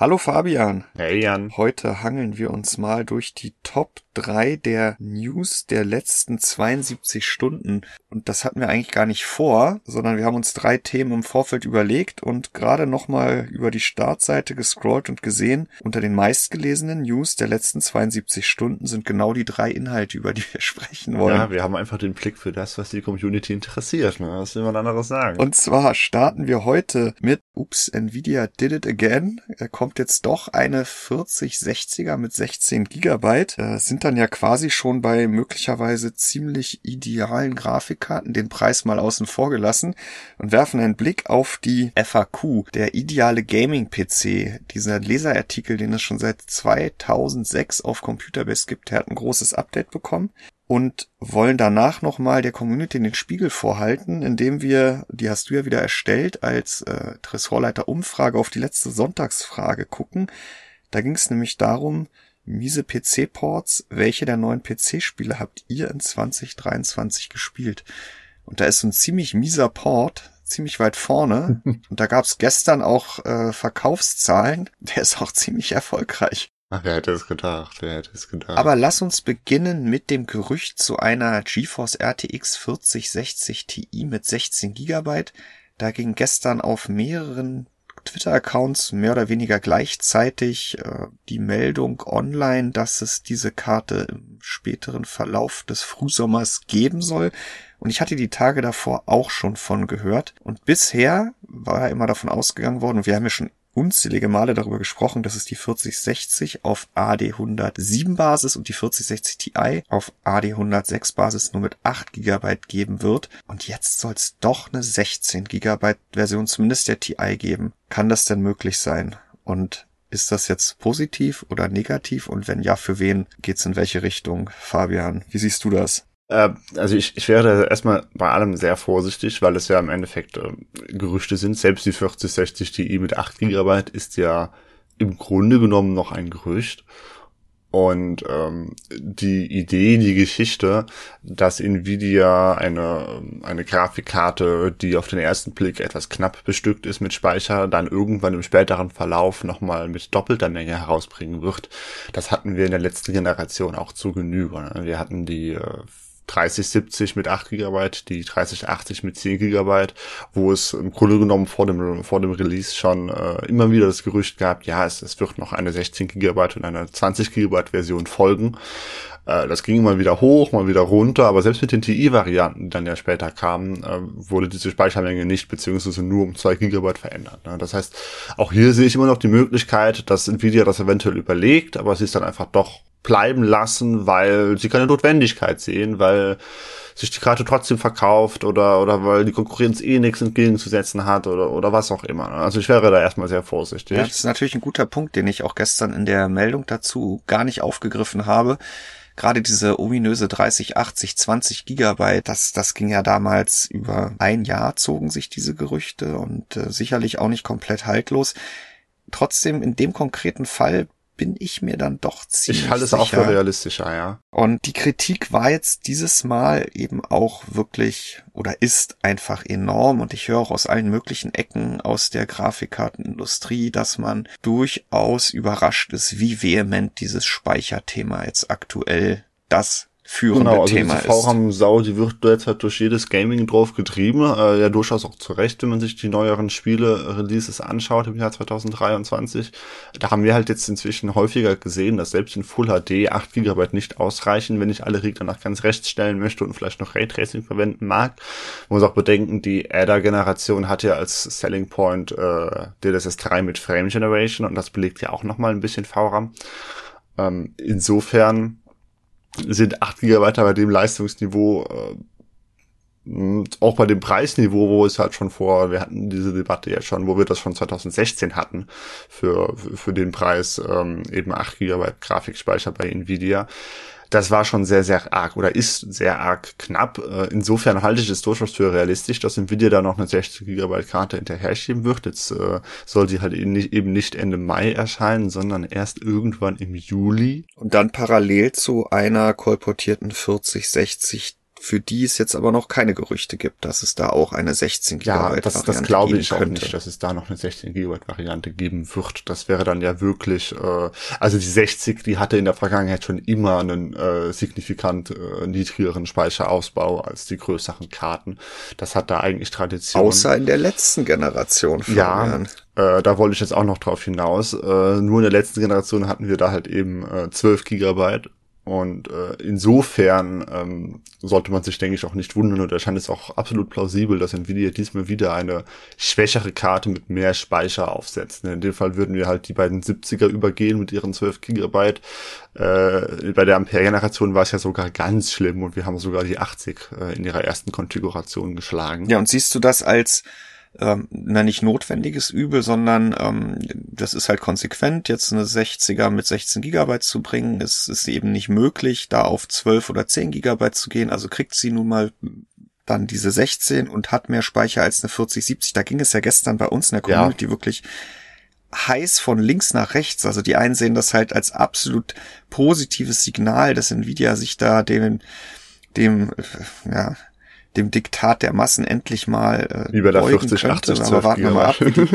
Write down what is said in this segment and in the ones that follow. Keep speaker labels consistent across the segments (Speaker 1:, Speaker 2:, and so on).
Speaker 1: Hallo Fabian.
Speaker 2: Hey Jan.
Speaker 1: Heute hangeln wir uns mal durch die Top 3 der News der letzten 72 Stunden. Und das hatten wir eigentlich gar nicht vor, sondern wir haben uns drei Themen im Vorfeld überlegt und gerade nochmal über die Startseite gescrollt und gesehen, unter den meistgelesenen News der letzten 72 Stunden sind genau die drei Inhalte, über die wir sprechen wollen.
Speaker 2: Ja, wir haben einfach den Blick für das, was die Community interessiert. Ne? Was will man anderes sagen?
Speaker 1: Und zwar starten wir heute mit Ups, Nvidia did it again. Er kommt jetzt doch eine 4060er mit 16 Gigabyte. Das sind dann ja quasi schon bei möglicherweise ziemlich idealen Grafikkarten den Preis mal außen vor gelassen und werfen einen Blick auf die FAQ, der ideale Gaming-PC. Dieser Leserartikel, den es schon seit 2006 auf Computerbase gibt, der hat ein großes Update bekommen und wollen danach nochmal der Community den Spiegel vorhalten, indem wir, die hast du ja wieder erstellt, als äh, Tresorleiter Umfrage auf die letzte Sonntagsfrage gucken. Da ging es nämlich darum, miese PC-Ports, welche der neuen PC-Spiele habt ihr in 2023 gespielt? Und da ist so ein ziemlich mieser Port, ziemlich weit vorne. Und da gab's gestern auch äh, Verkaufszahlen. Der ist auch ziemlich erfolgreich.
Speaker 2: Ach, wer hätte es gedacht, wer hätte es gedacht.
Speaker 1: Aber lass uns beginnen mit dem Gerücht zu einer GeForce RTX 4060 Ti mit 16 Gigabyte. Da ging gestern auf mehreren Twitter-Accounts mehr oder weniger gleichzeitig äh, die Meldung online, dass es diese Karte im späteren Verlauf des Frühsommers geben soll. Und ich hatte die Tage davor auch schon von gehört. Und bisher war immer davon ausgegangen worden, wir haben ja schon unzählige Male darüber gesprochen, dass es die 4060 auf AD107 Basis und die 4060 Ti auf AD106 Basis nur mit 8 GB geben wird. Und jetzt soll es doch eine 16 GB Version zumindest der Ti geben. Kann das denn möglich sein? Und ist das jetzt positiv oder negativ? Und wenn ja, für wen geht's in welche Richtung? Fabian, wie siehst du das?
Speaker 2: Äh, also ich, ich wäre erstmal bei allem sehr vorsichtig, weil es ja im Endeffekt äh, Gerüchte sind. Selbst die 4060 Ti mit 8 GB ist ja im Grunde genommen noch ein Gerücht. Und ähm, die Idee, die Geschichte, dass Nvidia eine, eine Grafikkarte, die auf den ersten Blick etwas knapp bestückt ist mit Speicher, dann irgendwann im späteren Verlauf nochmal mit doppelter Menge herausbringen wird, das hatten wir in der letzten Generation auch zu Genüge. Ne? Wir hatten die äh, 3070 mit 8 GB, die 3080 mit 10 GB, wo es im Grunde genommen vor dem, vor dem Release schon äh, immer wieder das Gerücht gab, ja, es, es wird noch eine 16 GB und eine 20 GB Version folgen. Äh, das ging immer wieder hoch, mal wieder runter, aber selbst mit den TI-Varianten, die dann ja später kamen, äh, wurde diese Speichermenge nicht beziehungsweise nur um 2 GB verändert. Ne? Das heißt, auch hier sehe ich immer noch die Möglichkeit, dass Nvidia das eventuell überlegt, aber sie ist dann einfach doch bleiben lassen, weil sie keine Notwendigkeit sehen, weil sich die Karte trotzdem verkauft oder, oder weil die Konkurrenz eh nichts entgegenzusetzen hat oder, oder was auch immer. Also ich wäre da erstmal sehr vorsichtig.
Speaker 1: Ja, das ist natürlich ein guter Punkt, den ich auch gestern in der Meldung dazu gar nicht aufgegriffen habe. Gerade diese ominöse 30, 80, 20 Gigabyte, das, das ging ja damals über ein Jahr zogen sich diese Gerüchte und äh, sicherlich auch nicht komplett haltlos. Trotzdem in dem konkreten Fall bin ich mir dann doch ziemlich
Speaker 2: Ich halte es auch für realistischer, ja.
Speaker 1: Und die Kritik war jetzt dieses Mal eben auch wirklich oder ist einfach enorm und ich höre auch aus allen möglichen Ecken aus der Grafikkartenindustrie, dass man durchaus überrascht ist, wie vehement dieses Speicherthema jetzt aktuell das führende
Speaker 2: genau, also
Speaker 1: Thema
Speaker 2: diese VRAM-Sau, die wird derzeit durch jedes Gaming drauf getrieben. Äh, ja, durchaus auch zu Recht, wenn man sich die neueren Spiele-Releases anschaut im Jahr 2023. Da haben wir halt jetzt inzwischen häufiger gesehen, dass selbst in Full HD 8 GB nicht ausreichen, wenn ich alle Regler nach ganz rechts stellen möchte und vielleicht noch Raytracing verwenden mag. Man muss auch bedenken, die Adder-Generation hat ja als Selling Point äh, DLSS 3 mit Frame Generation und das belegt ja auch nochmal ein bisschen VRAM. Ähm, insofern sind 8 GB bei dem Leistungsniveau äh, auch bei dem Preisniveau, wo es halt schon vor, wir hatten diese Debatte ja schon, wo wir das schon 2016 hatten, für, für den Preis ähm, eben 8 GB Grafikspeicher bei Nvidia das war schon sehr, sehr arg oder ist sehr arg knapp. Äh, insofern halte ich es durchaus für realistisch, dass Nvidia da noch eine 60 GB Karte hinterher schieben wird. Jetzt äh, soll die halt eben nicht Ende Mai erscheinen, sondern erst irgendwann im Juli.
Speaker 1: Und dann parallel zu einer kolportierten 4060 für die es jetzt aber noch keine Gerüchte gibt, dass es da auch eine 16 GB
Speaker 2: ja,
Speaker 1: Variante
Speaker 2: das, das glaube ich
Speaker 1: könnte.
Speaker 2: auch nicht, dass es da noch eine 16 GB Variante geben wird. Das wäre dann ja wirklich, äh, also die 60, die hatte in der Vergangenheit schon immer einen äh, signifikant äh, niedrigeren Speicherausbau als die größeren Karten. Das hat da eigentlich Tradition.
Speaker 1: Außer in der letzten Generation.
Speaker 2: Ja, äh, da wollte ich jetzt auch noch drauf hinaus. Äh, nur in der letzten Generation hatten wir da halt eben äh, 12 Gigabyte und äh, insofern ähm, sollte man sich, denke ich, auch nicht wundern oder erscheint es auch absolut plausibel, dass Nvidia diesmal wieder eine schwächere Karte mit mehr Speicher aufsetzt. In dem Fall würden wir halt die beiden 70er übergehen mit ihren 12 Gigabyte. Äh, bei der Ampere-Generation war es ja sogar ganz schlimm und wir haben sogar die 80 äh, in ihrer ersten Konfiguration geschlagen.
Speaker 1: Ja, und siehst du das als ähm, na nicht notwendiges Übel, sondern ähm, das ist halt konsequent. Jetzt eine 60er mit 16 Gigabyte zu bringen, ist, ist eben nicht möglich, da auf 12 oder 10 Gigabyte zu gehen. Also kriegt sie nun mal dann diese 16 und hat mehr Speicher als eine 4070. Da ging es ja gestern bei uns in der Community ja. wirklich heiß von links nach rechts. Also die einen sehen das halt als absolut positives Signal, dass Nvidia sich da dem, dem, ja, dem Diktat der Massen endlich mal
Speaker 2: äh, Wie bei der 40, könnte. 80,
Speaker 1: Aber warten wir mal ab. Die,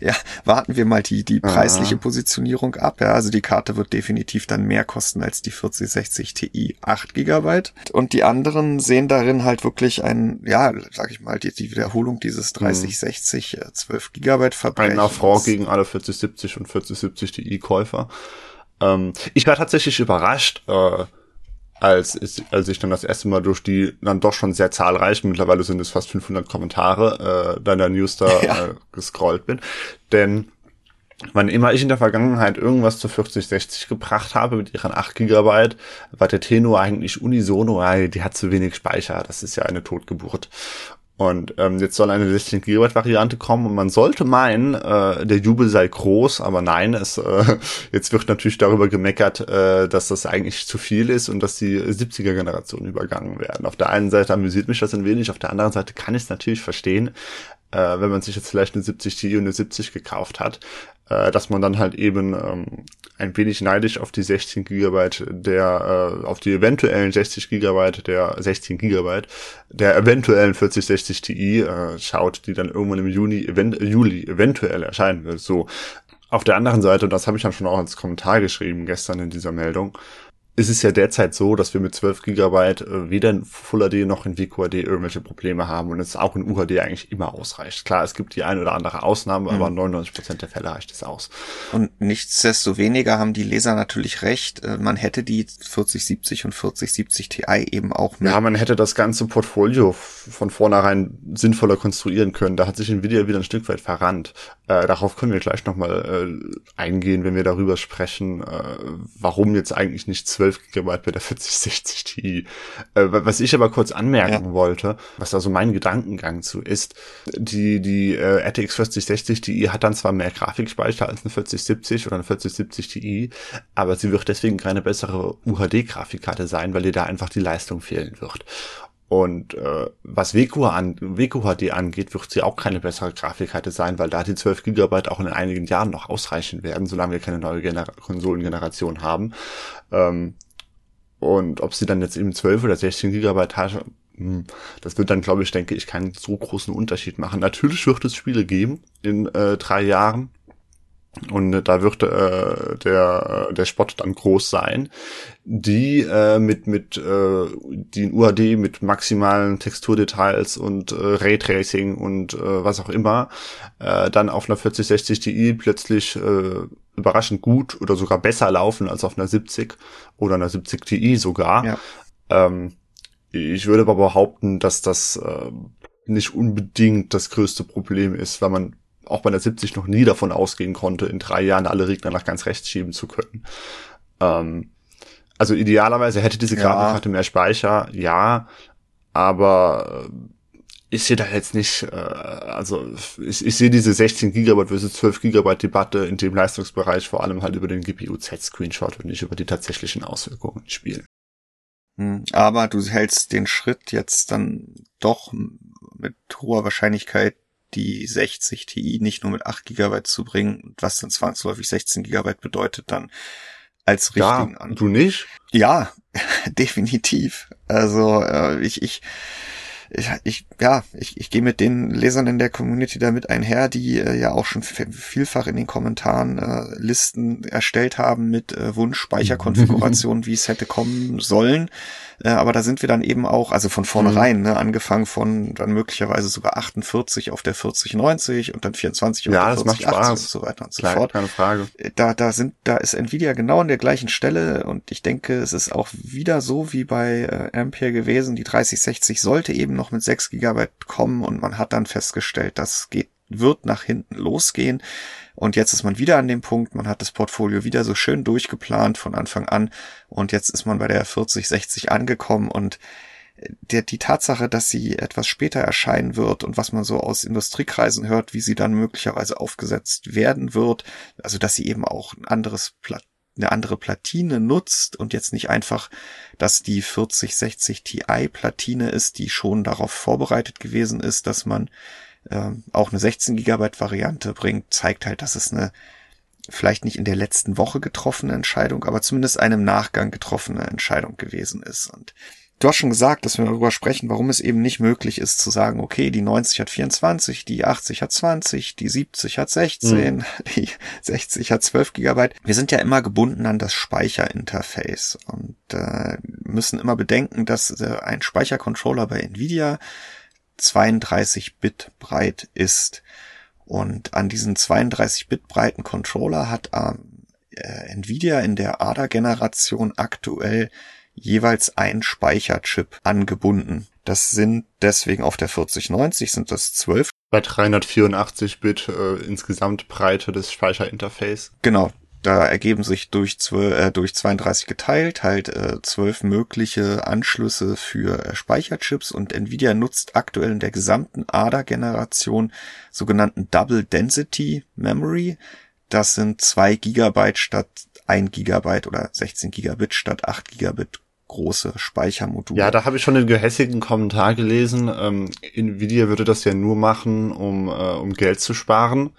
Speaker 1: ja, warten wir mal die, die preisliche Aha. Positionierung ab. Ja, also die Karte wird definitiv dann mehr kosten als die 4060 Ti 8 Gigabyte. Und die anderen sehen darin halt wirklich ein, ja, sag ich mal, die, die Wiederholung dieses 3060 hm. 12 Gigabyte Verbrechens.
Speaker 2: Ein Affront gegen alle 4070 und 4070 Ti Käufer. Ähm, ich war tatsächlich überrascht, äh, als, ich, als ich dann das erste Mal durch die dann doch schon sehr zahlreichen, mittlerweile sind es fast 500 Kommentare äh, deiner News da ja. äh, gescrollt bin. Denn wann immer ich in der Vergangenheit irgendwas zu 4060 gebracht habe mit ihren 8 Gigabyte, war der Tenor eigentlich unisono, die hat zu wenig Speicher, das ist ja eine Totgeburt. Und ähm, jetzt soll eine 16 GB Variante kommen und man sollte meinen, äh, der Jubel sei groß, aber nein, es äh, jetzt wird natürlich darüber gemeckert, äh, dass das eigentlich zu viel ist und dass die 70er Generation übergangen werden. Auf der einen Seite amüsiert mich das ein wenig, auf der anderen Seite kann ich es natürlich verstehen, äh, wenn man sich jetzt vielleicht eine 70 Ti und eine 70 gekauft hat, äh, dass man dann halt eben ähm, ein wenig neidisch auf die 16 Gigabyte der, äh, auf die eventuellen 60 Gigabyte der 16 Gigabyte der eventuellen 4060 Ti äh, schaut, die dann irgendwann im Juni, event Juli eventuell erscheinen wird. So. Auf der anderen Seite, und das habe ich dann schon auch als Kommentar geschrieben gestern in dieser Meldung, ist es ja derzeit so, dass wir mit 12 Gigabyte äh, weder in Full HD noch in WQHD irgendwelche Probleme haben und es auch in UHD eigentlich immer ausreicht. Klar, es gibt die ein oder andere Ausnahme, mhm. aber 99 Prozent der Fälle reicht es aus.
Speaker 1: Und nichtsdestoweniger haben die Leser natürlich recht. Äh, man hätte die 4070 und 4070 Ti eben auch
Speaker 2: mit. Ja, man hätte das ganze Portfolio von vornherein sinnvoller konstruieren können. Da hat sich Nvidia wieder ein Stück weit verrannt. Äh, darauf können wir gleich nochmal äh, eingehen, wenn wir darüber sprechen, äh, warum jetzt eigentlich nicht 12 12 GB bei der 4060 Ti. Äh, was ich aber kurz anmerken ja. wollte, was da so mein Gedankengang zu ist, die, die äh, RTX 4060 Ti hat dann zwar mehr Grafikspeicher als eine 4070 oder eine 4070 Ti, aber sie wird deswegen keine bessere UHD-Grafikkarte sein, weil ihr da einfach die Leistung fehlen wird. Und äh, was WQH an, WQHD angeht, wird sie auch keine bessere Grafikkarte sein, weil da die 12 GB auch in einigen Jahren noch ausreichen werden, solange wir keine neue Gener Konsolengeneration haben. Ähm, und ob sie dann jetzt eben 12 oder 16 GB hat, hm, das wird dann, glaube ich, denke ich, keinen so großen Unterschied machen. Natürlich wird es Spiele geben in äh, drei Jahren, und äh, da wird äh, der der Spot dann groß sein, die äh, mit mit äh, die in UHD mit maximalen Texturdetails und äh, Raytracing und äh, was auch immer äh, dann auf einer 4060 Ti plötzlich äh, überraschend gut oder sogar besser laufen als auf einer 70 oder einer 70 Ti sogar. Ja. Ähm, ich würde aber behaupten, dass das äh, nicht unbedingt das größte Problem ist, weil man auch bei der 70 noch nie davon ausgehen konnte, in drei Jahren alle Regner nach ganz rechts schieben zu können. Ähm, also idealerweise hätte diese Grafikkarte ja. mehr Speicher, ja, aber äh, ich sehe da jetzt nicht, äh, also ich, ich sehe diese 16 Gigabyte versus 12 Gigabyte Debatte in dem Leistungsbereich vor allem halt über den GPU-Z-Screenshot und nicht über die tatsächlichen Auswirkungen im Spiel.
Speaker 1: Hm, aber du hältst den Schritt jetzt dann doch mit hoher Wahrscheinlichkeit die 60 Ti nicht nur mit 8 GB zu bringen, was dann zwangsläufig 16 GB bedeutet, dann als richtigen
Speaker 2: ja, an. Du nicht?
Speaker 1: Ja, Definitiv. Also äh, ich, ich ich, ich ja, ich, ich gehe mit den Lesern in der Community damit einher, die äh, ja auch schon vielfach in den Kommentaren äh, Listen erstellt haben mit äh, Wunschspeicherkonfigurationen, wie es hätte kommen sollen. Äh, aber da sind wir dann eben auch, also von vornherein, mhm. ne, angefangen von dann möglicherweise sogar 48 auf der 4090 und dann 24 auf
Speaker 2: ja,
Speaker 1: der
Speaker 2: 4080
Speaker 1: und so weiter und so
Speaker 2: Klar,
Speaker 1: fort.
Speaker 2: Keine Frage.
Speaker 1: Äh, da, da sind, da ist Nvidia genau an der gleichen Stelle und ich denke, es ist auch wieder so wie bei äh, Ampere gewesen. Die 3060 sollte eben noch mit 6 Gigabyte kommen und man hat dann festgestellt, das geht, wird nach hinten losgehen. Und jetzt ist man wieder an dem Punkt, man hat das Portfolio wieder so schön durchgeplant von Anfang an und jetzt ist man bei der 4060 angekommen und der, die Tatsache, dass sie etwas später erscheinen wird und was man so aus Industriekreisen hört, wie sie dann möglicherweise aufgesetzt werden wird, also dass sie eben auch ein anderes Plat eine andere Platine nutzt und jetzt nicht einfach, dass die 4060 Ti Platine ist, die schon darauf vorbereitet gewesen ist, dass man äh, auch eine 16 Gigabyte Variante bringt, zeigt halt, dass es eine vielleicht nicht in der letzten Woche getroffene Entscheidung, aber zumindest einem Nachgang getroffene Entscheidung gewesen ist. Und Du hast schon gesagt, dass wir darüber sprechen, warum es eben nicht möglich ist zu sagen, okay, die 90 hat 24, die 80 hat 20, die 70 hat 16, mhm. die 60 hat 12 Gigabyte. Wir sind ja immer gebunden an das Speicherinterface und äh, müssen immer bedenken, dass äh, ein Speichercontroller bei Nvidia 32 Bit breit ist. Und an diesen 32 Bit breiten Controller hat ähm, äh, Nvidia in der ADA-Generation aktuell jeweils ein Speicherchip angebunden. Das sind deswegen auf der 4090 sind das 12.
Speaker 2: Bei 384 Bit äh, insgesamt Breite des Speicherinterface.
Speaker 1: Genau. Da ergeben sich durch, 12, äh, durch 32 geteilt halt äh, 12 mögliche Anschlüsse für äh, Speicherchips und Nvidia nutzt aktuell in der gesamten ADA-Generation sogenannten Double Density Memory. Das sind zwei Gigabyte statt ein Gigabyte oder 16 Gigabit statt 8 Gigabit große Speichermodule.
Speaker 2: Ja, da habe ich schon den gehässigen Kommentar gelesen. Ähm, Nvidia würde das ja nur machen, um, äh, um Geld zu sparen,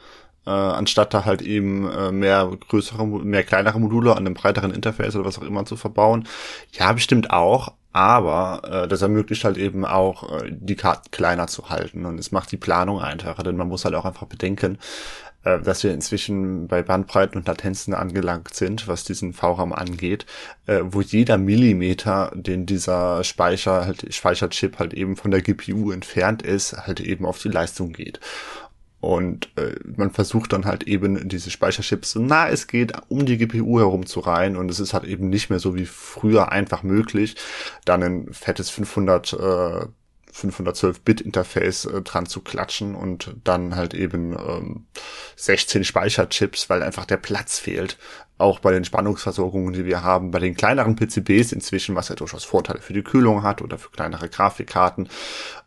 Speaker 2: äh, anstatt da halt eben äh, mehr größere, mehr kleinere Module an einem breiteren Interface oder was auch immer zu verbauen. Ja, bestimmt auch. Aber äh, das ermöglicht halt eben auch, äh, die Karten kleiner zu halten und es macht die Planung einfacher, denn man muss halt auch einfach bedenken, äh, dass wir inzwischen bei Bandbreiten und Latenzen angelangt sind, was diesen VRAM angeht, äh, wo jeder Millimeter, den dieser Speicher halt, Speicherchip halt eben von der GPU entfernt ist, halt eben auf die Leistung geht. Und äh, man versucht dann halt eben diese Speicherchips so nah es geht um die GPU herum zu rein und es ist halt eben nicht mehr so wie früher einfach möglich, dann ein fettes 500 äh, 512-Bit-Interface äh, dran zu klatschen und dann halt eben ähm, 16 Speicherchips, weil einfach der Platz fehlt. Auch bei den Spannungsversorgungen, die wir haben, bei den kleineren PCBs inzwischen, was ja durchaus Vorteile für die Kühlung hat oder für kleinere Grafikkarten,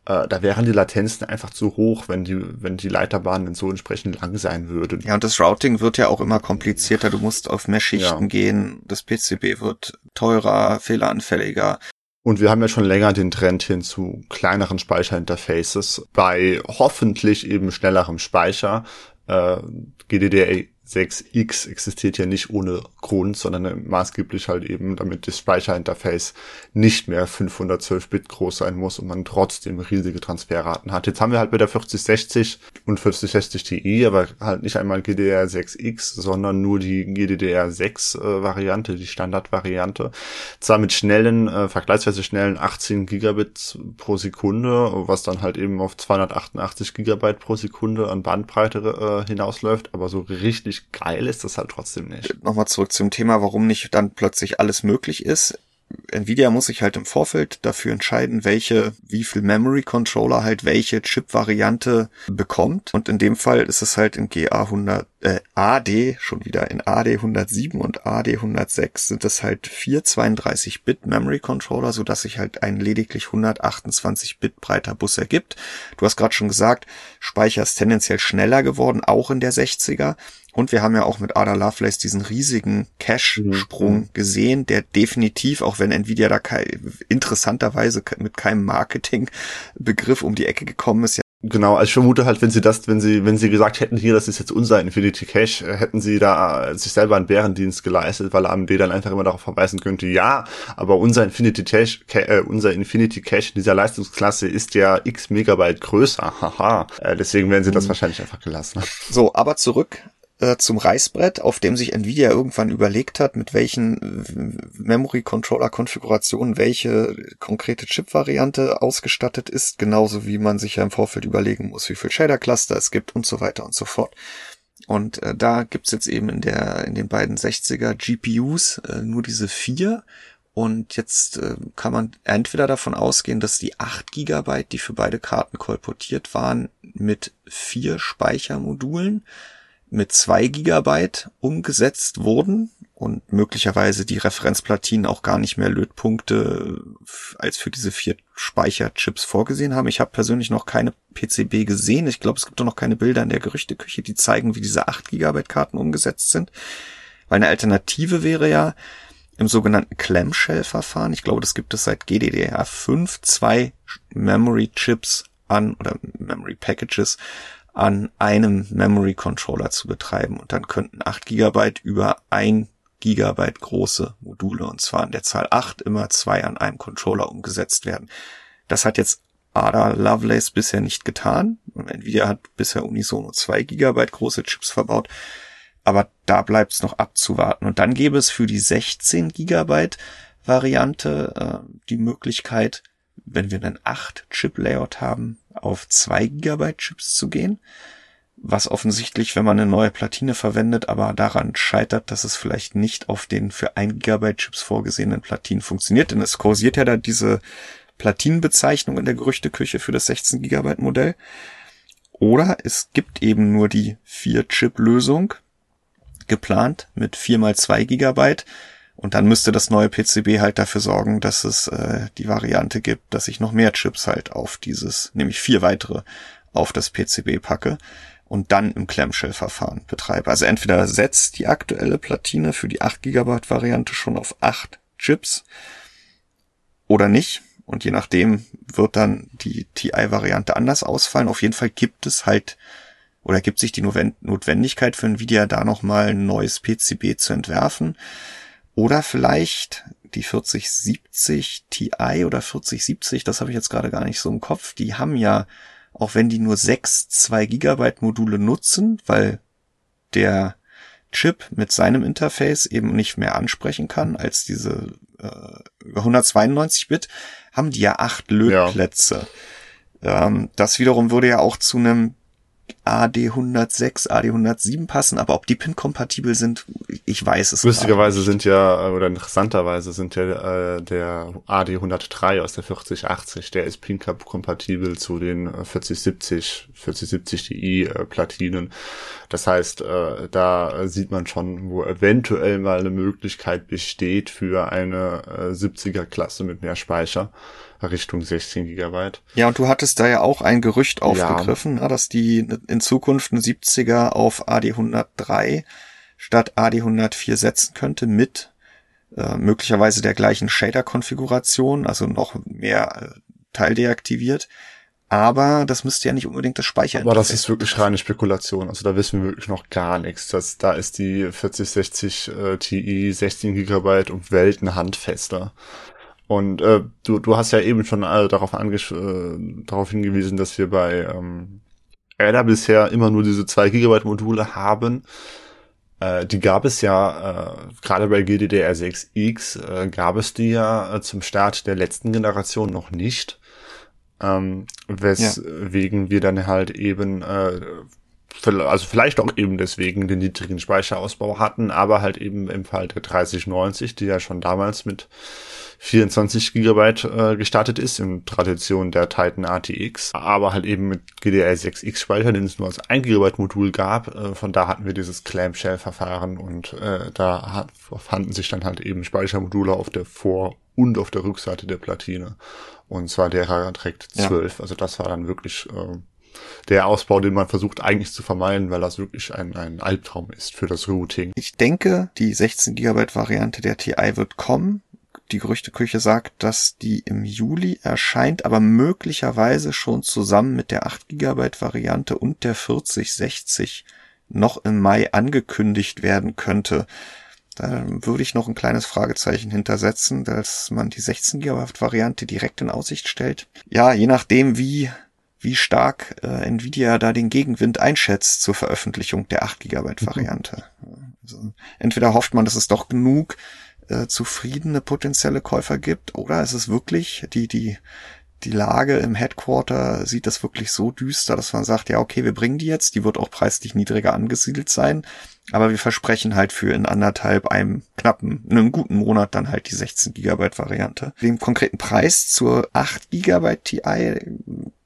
Speaker 2: äh, da wären die Latenzen einfach zu hoch, wenn die, wenn die Leiterbahnen so entsprechend lang sein würden.
Speaker 1: Ja, und das Routing wird ja auch immer komplizierter. Du musst auf mehr Schichten ja. gehen. Das PCB wird teurer, fehleranfälliger.
Speaker 2: Und wir haben ja schon länger den Trend hin zu kleineren Speicherinterfaces bei hoffentlich eben schnellerem Speicher. Äh, GDDR 6X existiert ja nicht ohne Grund, sondern maßgeblich halt eben, damit das Speicherinterface nicht mehr 512 Bit groß sein muss und man trotzdem riesige Transferraten hat. Jetzt haben wir halt bei der 4060 und 4060 Ti, aber halt nicht einmal GDDR6X, sondern nur die GDDR6 äh, Variante, die Standardvariante. Zwar mit schnellen, äh, vergleichsweise schnellen 18 Gigabit pro Sekunde, was dann halt eben auf 288 Gigabyte pro Sekunde an Bandbreite äh, hinausläuft, aber so richtig geil ist das halt trotzdem nicht.
Speaker 1: Nochmal zurück zum Thema, warum nicht dann plötzlich alles möglich ist. Nvidia muss sich halt im Vorfeld dafür entscheiden, welche, wie viel Memory Controller halt welche Chip-Variante bekommt. Und in dem Fall ist es halt in GA 100, äh, AD, schon wieder in AD 107 und AD 106 sind es halt vier 32-Bit Memory Controller, so dass sich halt ein lediglich 128-Bit breiter Bus ergibt. Du hast gerade schon gesagt, Speicher ist tendenziell schneller geworden, auch in der 60er. Und wir haben ja auch mit Ada Lovelace diesen riesigen Cache-Sprung mhm. gesehen, der definitiv, auch wenn Nvidia da interessanterweise mit keinem Marketing-Begriff um die Ecke gekommen ist, ja
Speaker 2: Genau, also ich vermute halt, wenn sie das, wenn sie, wenn sie gesagt hätten, hier, das ist jetzt unser Infinity Cache, äh, hätten sie da äh, sich selber einen Bärendienst geleistet, weil AMD dann einfach immer darauf verweisen könnte, ja, aber unser Infinity Cache, äh, unser Infinity Cache in dieser Leistungsklasse ist ja x Megabyte größer, haha. Äh, deswegen werden sie das mhm. wahrscheinlich einfach gelassen.
Speaker 1: So, aber zurück äh, zum Reißbrett, auf dem sich Nvidia irgendwann überlegt hat, mit welchen Memory Controller Konfigurationen welche konkrete Chip-Variante ausgestattet ist, genauso wie man sich ja im Vorfeld überlegen muss, wie viel Shader Cluster es gibt und so weiter und so fort. Und äh, da gibt's jetzt eben in der in den beiden 60er GPUs äh, nur diese vier und jetzt äh, kann man entweder davon ausgehen, dass die 8 GB, die für beide Karten kolportiert waren, mit vier Speichermodulen mit zwei Gigabyte umgesetzt wurden und möglicherweise die Referenzplatinen auch gar nicht mehr Lötpunkte als für diese vier Speicherchips vorgesehen haben. Ich habe persönlich noch keine PCB gesehen. Ich glaube, es gibt auch noch keine Bilder in der Gerüchteküche, die zeigen, wie diese 8 Gigabyte Karten umgesetzt sind. Weil eine Alternative wäre ja im sogenannten Clamshell-Verfahren. Ich glaube, das gibt es seit GDDR5 zwei Memory Chips an oder Memory Packages an einem Memory Controller zu betreiben. Und dann könnten 8 GB über ein Gigabyte große Module und zwar in der Zahl 8 immer zwei an einem Controller umgesetzt werden. Das hat jetzt Ada Lovelace bisher nicht getan. Und Nvidia hat bisher unisono 2 Gigabyte große Chips verbaut, aber da bleibt es noch abzuwarten. Und dann gäbe es für die 16 Gigabyte Variante äh, die Möglichkeit, wenn wir einen 8-Chip-Layout haben, auf 2 GB Chips zu gehen. Was offensichtlich, wenn man eine neue Platine verwendet, aber daran scheitert, dass es vielleicht nicht auf den für 1 GB Chips vorgesehenen Platinen funktioniert. Denn es kursiert ja da diese Platinenbezeichnung in der Gerüchteküche für das 16 GB Modell. Oder es gibt eben nur die 4-Chip-Lösung geplant mit 4 mal 2 Gigabyte und dann müsste das neue PCB halt dafür sorgen, dass es äh, die Variante gibt, dass ich noch mehr Chips halt auf dieses, nämlich vier weitere, auf das PCB packe und dann im Clamshell-Verfahren betreibe. Also entweder setzt die aktuelle Platine für die 8 GB Variante schon auf 8 Chips oder nicht. Und je nachdem wird dann die TI-Variante anders ausfallen. Auf jeden Fall gibt es halt oder gibt sich die Notwendigkeit für Nvidia da nochmal ein neues PCB zu entwerfen. Oder vielleicht die 4070 Ti oder 4070, das habe ich jetzt gerade gar nicht so im Kopf, die haben ja, auch wenn die nur sechs 2 Gigabyte Module nutzen, weil der Chip mit seinem Interface eben nicht mehr ansprechen kann als diese äh, über 192 Bit, haben die ja acht Lötplätze. Ja. Ähm, das wiederum würde ja auch zu einem AD106, AD107 passen, aber ob die Pin-kompatibel sind, ich weiß es
Speaker 2: nicht. Lustigerweise sind ja, oder interessanterweise sind ja äh, der AD103 aus der 4080, der ist Pin-kompatibel zu den 4070, 4070 Ti äh, Platinen. Das heißt, äh, da sieht man schon, wo eventuell mal eine Möglichkeit besteht für eine äh, 70er Klasse mit mehr Speicher. Richtung 16 Gigabyte.
Speaker 1: Ja, und du hattest da ja auch ein Gerücht aufgegriffen, ja. dass die in Zukunft eine 70er auf AD103 statt AD104 setzen könnte mit äh, möglicherweise der gleichen Shader-Konfiguration, also noch mehr äh, Teil deaktiviert. Aber das müsste ja nicht unbedingt das Speichern.
Speaker 2: Aber das ist wirklich reine Spekulation. Also da wissen wir wirklich noch gar nichts. Das, da ist die 4060 äh, Ti 16 Gigabyte um Welten handfester. Und äh, du, du hast ja eben schon äh, darauf, angesch äh, darauf hingewiesen, dass wir bei ähm, Ada bisher immer nur diese 2 Gigabyte Module haben. Äh, die gab es ja, äh, gerade bei GDDR6X äh, gab es die ja äh, zum Start der letzten Generation noch nicht. Ähm, weswegen ja. wir dann halt eben äh, also vielleicht auch eben deswegen den niedrigen Speicherausbau hatten, aber halt eben im Fall der 3090, die ja schon damals mit 24 Gigabyte äh, gestartet ist, in Tradition der Titan RTX, aber halt eben mit GDR6X Speicher, den es nur als 1 Gigabyte Modul gab. Äh, von da hatten wir dieses Clamshell-Verfahren und äh, da hat, fanden sich dann halt eben Speichermodule auf der Vor- und auf der Rückseite der Platine. Und zwar der trägt 12. Ja. Also das war dann wirklich äh, der Ausbau, den man versucht eigentlich zu vermeiden, weil das wirklich ein, ein Albtraum ist für das Routing.
Speaker 1: Ich denke, die 16 Gigabyte Variante der TI wird kommen die Gerüchteküche sagt, dass die im Juli erscheint, aber möglicherweise schon zusammen mit der 8 GB Variante und der 4060 noch im Mai angekündigt werden könnte. Da würde ich noch ein kleines Fragezeichen hintersetzen, dass man die 16 GB Variante direkt in Aussicht stellt. Ja, je nachdem, wie, wie stark äh, Nvidia da den Gegenwind einschätzt zur Veröffentlichung der 8 GB Variante. Mhm. Also, entweder hofft man, dass es doch genug äh, zufriedene potenzielle Käufer gibt, oder ist es wirklich die, die, die Lage im Headquarter sieht das wirklich so düster, dass man sagt, ja, okay, wir bringen die jetzt, die wird auch preislich niedriger angesiedelt sein, aber wir versprechen halt für in anderthalb einem knappen, einem guten Monat dann halt die 16 Gigabyte Variante. Den konkreten Preis zur 8 Gigabyte TI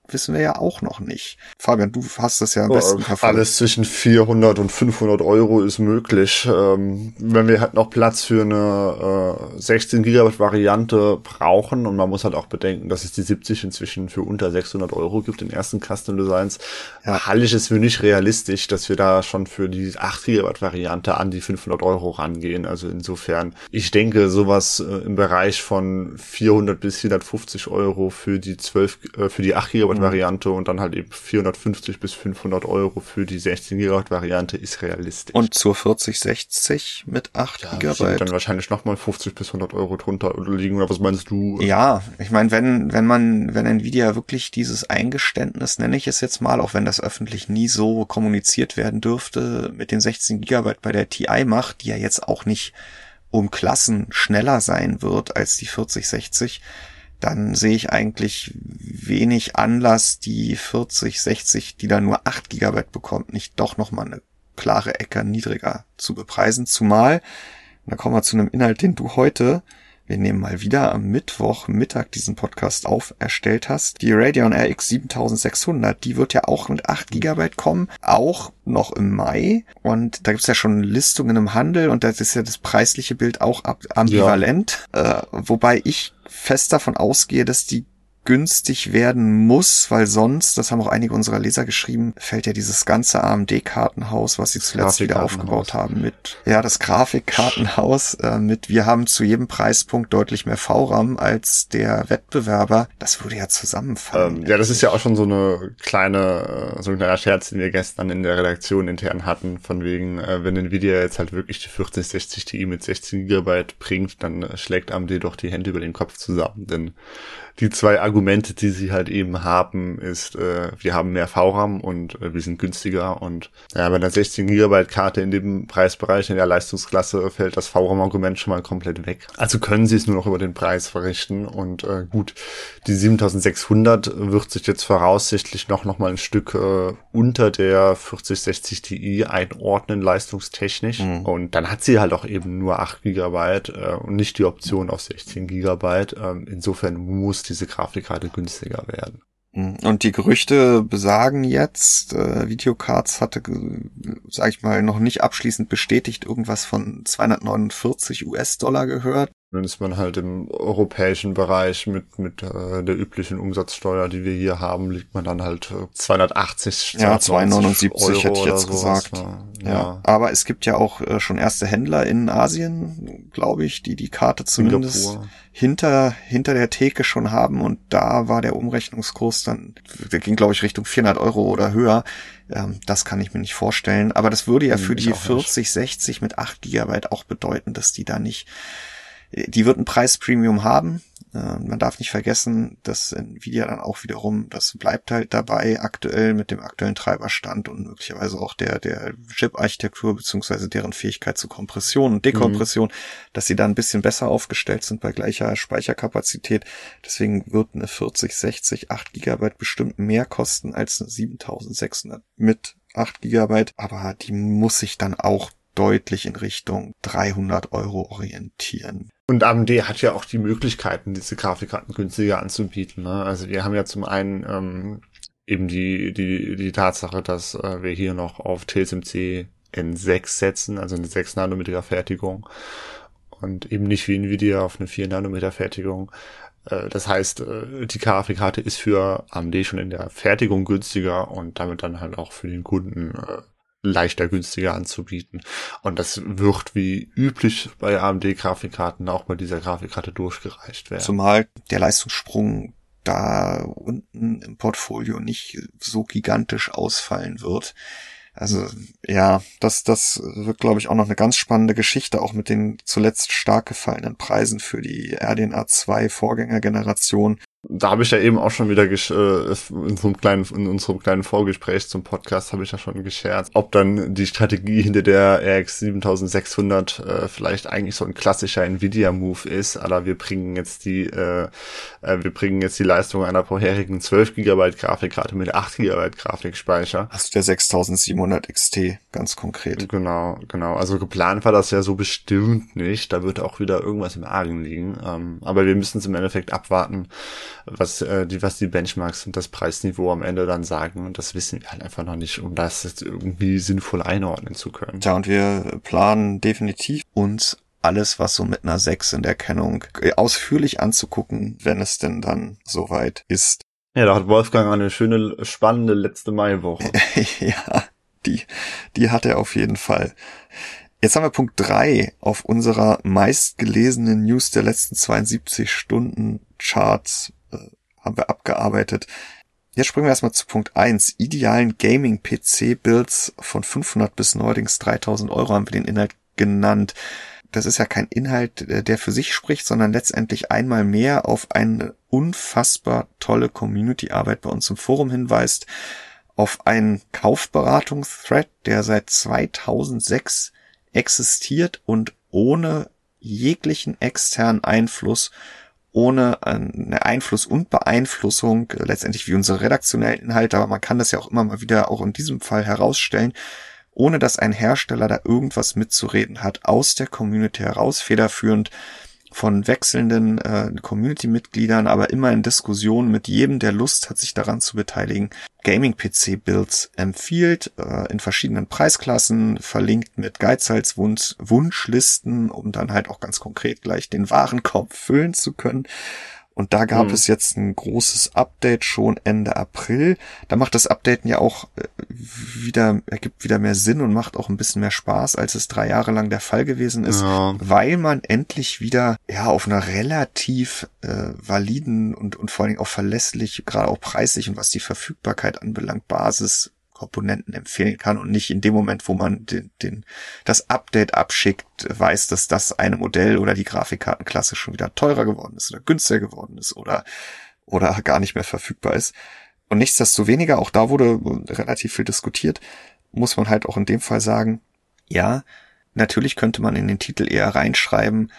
Speaker 1: wissen wir ja auch noch nicht. Fabian, du hast das ja am besten
Speaker 2: verfolgt. Alles zwischen 400 und 500 Euro ist möglich. Ähm, wenn wir halt noch Platz für eine äh, 16 Gigabyte Variante brauchen und man muss halt auch bedenken, dass es die 70 inzwischen für unter 600 Euro gibt in ersten Custom Designs, ja. halte ich es für nicht realistisch, dass wir da schon für die 8 Gigabyte Variante an die 500 Euro rangehen. Also insofern, ich denke, sowas äh, im Bereich von 400 bis 450 Euro für die 12, äh, für die 8 Gigabyte Mhm. Variante und dann halt eben 450 bis 500 Euro für die 16 GB Variante ist realistisch.
Speaker 1: Und zur 4060 mit 8 ja, GB.
Speaker 2: Dann wahrscheinlich nochmal 50 bis 100 Euro drunter liegen oder was meinst du?
Speaker 1: Ja, ich meine, wenn, wenn man, wenn Nvidia wirklich dieses Eingeständnis, nenne ich es jetzt mal, auch wenn das öffentlich nie so kommuniziert werden dürfte, mit den 16 GB bei der TI macht, die ja jetzt auch nicht um Klassen schneller sein wird als die 4060, dann sehe ich eigentlich wenig Anlass, die 40, 60, die da nur 8 Gigabyte bekommt, nicht doch nochmal eine klare Ecke niedriger zu bepreisen. Zumal, da kommen wir zu einem Inhalt, den du heute, wir nehmen mal wieder am Mittwoch Mittag diesen Podcast auf, erstellt hast. Die Radeon RX 7600, die wird ja auch mit 8 Gigabyte kommen, auch noch im Mai. Und da gibt's ja schon Listungen im Handel und das ist ja das preisliche Bild auch ambivalent. Ja. Äh, wobei ich fest davon ausgehe, dass die günstig werden muss, weil sonst, das haben auch einige unserer Leser geschrieben, fällt ja dieses ganze AMD-Kartenhaus, was sie zuletzt wieder aufgebaut haben, mit, ja, das Grafikkartenhaus, äh, mit, wir haben zu jedem Preispunkt deutlich mehr VRAM als der Wettbewerber, das würde ja zusammenfallen.
Speaker 2: Ähm, ja, das ist ja auch schon so eine kleine, äh, so ein kleiner Scherz, den wir gestern in der Redaktion intern hatten, von wegen, äh, wenn Nvidia jetzt halt wirklich die 4060 Ti mit 16 GB bringt, dann äh, schlägt AMD doch die Hände über den Kopf zusammen, denn die zwei Argumente, die sie halt eben haben, ist, äh, wir haben mehr VRAM und äh, wir sind günstiger und ja, bei einer 16 Gigabyte Karte in dem Preisbereich in der Leistungsklasse fällt das VRAM-Argument schon mal komplett weg. Also können sie es nur noch über den Preis verrichten und äh, gut, die 7600 wird sich jetzt voraussichtlich noch noch mal ein Stück äh, unter der 4060 Ti einordnen leistungstechnisch mhm. und dann hat sie halt auch eben nur 8 Gigabyte äh, und nicht die Option auf 16 Gigabyte. Ähm, insofern muss diese Grafikkarte günstiger werden.
Speaker 1: Mhm. Und die Gerüchte besagen jetzt, äh, Videocards hatte, sag ich mal, noch nicht abschließend bestätigt, irgendwas von 249 US-Dollar gehört.
Speaker 2: Dann ist man halt im europäischen Bereich mit, mit äh, der üblichen Umsatzsteuer, die wir hier haben, liegt man dann halt 280,
Speaker 1: ja, 279 hätte ich jetzt gesagt. Ja. ja. aber es gibt ja auch äh, schon erste Händler in Asien, glaube ich, die die Karte zumindest Singapur. hinter hinter der Theke schon haben und da war der Umrechnungskurs dann, der ging glaube ich Richtung 400 Euro oder höher. Ähm, das kann ich mir nicht vorstellen, aber das würde ja hm, für die 40, 60 mit 8 Gigabyte auch bedeuten, dass die da nicht die wird ein Preispremium haben. Äh, man darf nicht vergessen, dass Nvidia dann auch wiederum, das bleibt halt dabei aktuell mit dem aktuellen Treiberstand und möglicherweise auch der, der Chip-Architektur beziehungsweise deren Fähigkeit zu Kompression und Dekompression, mhm. dass sie da ein bisschen besser aufgestellt sind bei gleicher Speicherkapazität. Deswegen wird eine 4060 8 Gigabyte bestimmt mehr kosten als eine 7600 mit 8 Gigabyte, aber die muss sich dann auch deutlich in Richtung 300 Euro orientieren.
Speaker 2: Und AMD hat ja auch die Möglichkeiten, diese Grafikkarten günstiger anzubieten. Ne? Also wir haben ja zum einen ähm, eben die, die, die Tatsache, dass äh, wir hier noch auf TSMC N6 setzen, also eine 6 Nanometer Fertigung und eben nicht wie Nvidia auf eine 4 Nanometer Fertigung. Äh, das heißt, äh, die Grafikkarte ist für AMD schon in der Fertigung günstiger und damit dann halt auch für den Kunden äh, leichter günstiger anzubieten. Und das wird wie üblich bei AMD-Grafikkarten auch bei dieser Grafikkarte durchgereicht werden.
Speaker 1: Zumal der Leistungssprung da unten im Portfolio nicht so gigantisch ausfallen wird. Also ja, das, das wird, glaube ich, auch noch eine ganz spannende Geschichte, auch mit den zuletzt stark gefallenen Preisen für die RDNA 2 Vorgängergeneration
Speaker 2: da habe ich ja eben auch schon wieder äh, in, so kleinen, in unserem kleinen Vorgespräch zum Podcast habe ich ja schon gescherzt, ob dann die Strategie hinter der RX 7600 äh, vielleicht eigentlich so ein klassischer Nvidia-Move ist, aber wir bringen jetzt die äh, äh, wir bringen jetzt die Leistung einer vorherigen 12 GB Grafikkarte mit 8 GB Grafikspeicher.
Speaker 1: Also der 6700 XT ganz konkret.
Speaker 2: Genau, genau. Also geplant war das ja so bestimmt nicht. Da wird auch wieder irgendwas im Argen liegen. Ähm, aber wir müssen es im Endeffekt abwarten was, äh, die, was die Benchmarks und das Preisniveau am Ende dann sagen. Und das wissen wir halt einfach noch nicht, um das jetzt irgendwie sinnvoll einordnen zu können.
Speaker 1: Ja, und wir planen definitiv uns alles, was so mit einer 6 in der Kennung äh, ausführlich anzugucken, wenn es denn dann soweit ist.
Speaker 2: Ja, da hat Wolfgang eine schöne, spannende letzte Maiwoche.
Speaker 1: ja, die, die hat er auf jeden Fall. Jetzt haben wir Punkt drei auf unserer meistgelesenen News der letzten 72 Stunden Charts äh, haben wir abgearbeitet. Jetzt springen wir erstmal zu Punkt eins. Idealen Gaming-PC-Builds von 500 bis neuerdings 3000 Euro haben wir den Inhalt genannt. Das ist ja kein Inhalt, äh, der für sich spricht, sondern letztendlich einmal mehr auf eine unfassbar tolle Community-Arbeit bei uns im Forum hinweist, auf einen Kaufberatungsthread, der seit 2006 existiert und ohne jeglichen externen Einfluss ohne eine Einfluss und Beeinflussung, letztendlich wie unsere redaktionellen Inhalte, aber man kann das ja auch immer mal wieder auch in diesem Fall herausstellen, ohne dass ein Hersteller da irgendwas mitzureden hat, aus der Community heraus, federführend von wechselnden äh, Community-Mitgliedern, aber immer in Diskussion mit jedem, der Lust hat, sich daran zu beteiligen, Gaming-PC-Builds empfiehlt, äh, in verschiedenen Preisklassen, verlinkt mit Geizhalswunschlisten, um dann halt auch ganz konkret gleich den Warenkorb füllen zu können. Und da gab mhm. es jetzt ein großes Update schon Ende April. Da macht das Updaten ja auch äh, wieder, ergibt wieder mehr Sinn und macht auch ein bisschen mehr Spaß, als es drei Jahre lang der Fall gewesen ist, ja. weil man endlich wieder, ja, auf einer relativ äh, validen und, und vor allen Dingen auch verlässlich, gerade auch preislich und was die Verfügbarkeit anbelangt, Basis Komponenten empfehlen kann und nicht in dem Moment, wo man den, den, das Update abschickt, weiß, dass das eine Modell oder die Grafikkartenklasse schon wieder teurer geworden ist oder günstiger geworden ist oder, oder gar nicht mehr verfügbar ist. Und nichtsdestoweniger, auch da wurde relativ viel diskutiert, muss man halt auch in dem Fall sagen, ja, natürlich könnte man in den Titel eher reinschreiben,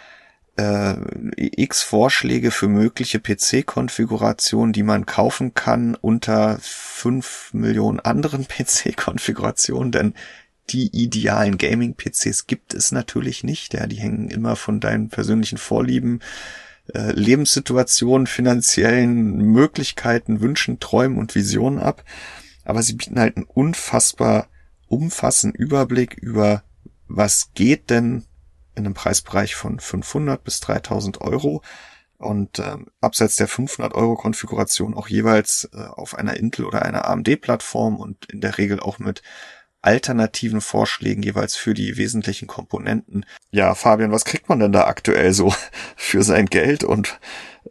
Speaker 1: äh, x Vorschläge für mögliche PC-Konfigurationen, die man kaufen kann unter fünf Millionen anderen PC-Konfigurationen, denn die idealen Gaming-PCs gibt es natürlich nicht. Ja, die hängen immer von deinen persönlichen Vorlieben, äh, Lebenssituationen, finanziellen Möglichkeiten, Wünschen, Träumen und Visionen ab. Aber sie bieten halt einen unfassbar umfassenden Überblick über was geht denn in einem Preisbereich von 500 bis 3000 Euro und ähm, abseits der 500 Euro Konfiguration auch jeweils äh, auf einer Intel oder einer AMD Plattform und in der Regel auch mit alternativen Vorschlägen jeweils für die wesentlichen Komponenten. Ja, Fabian, was kriegt man denn da aktuell so für sein Geld und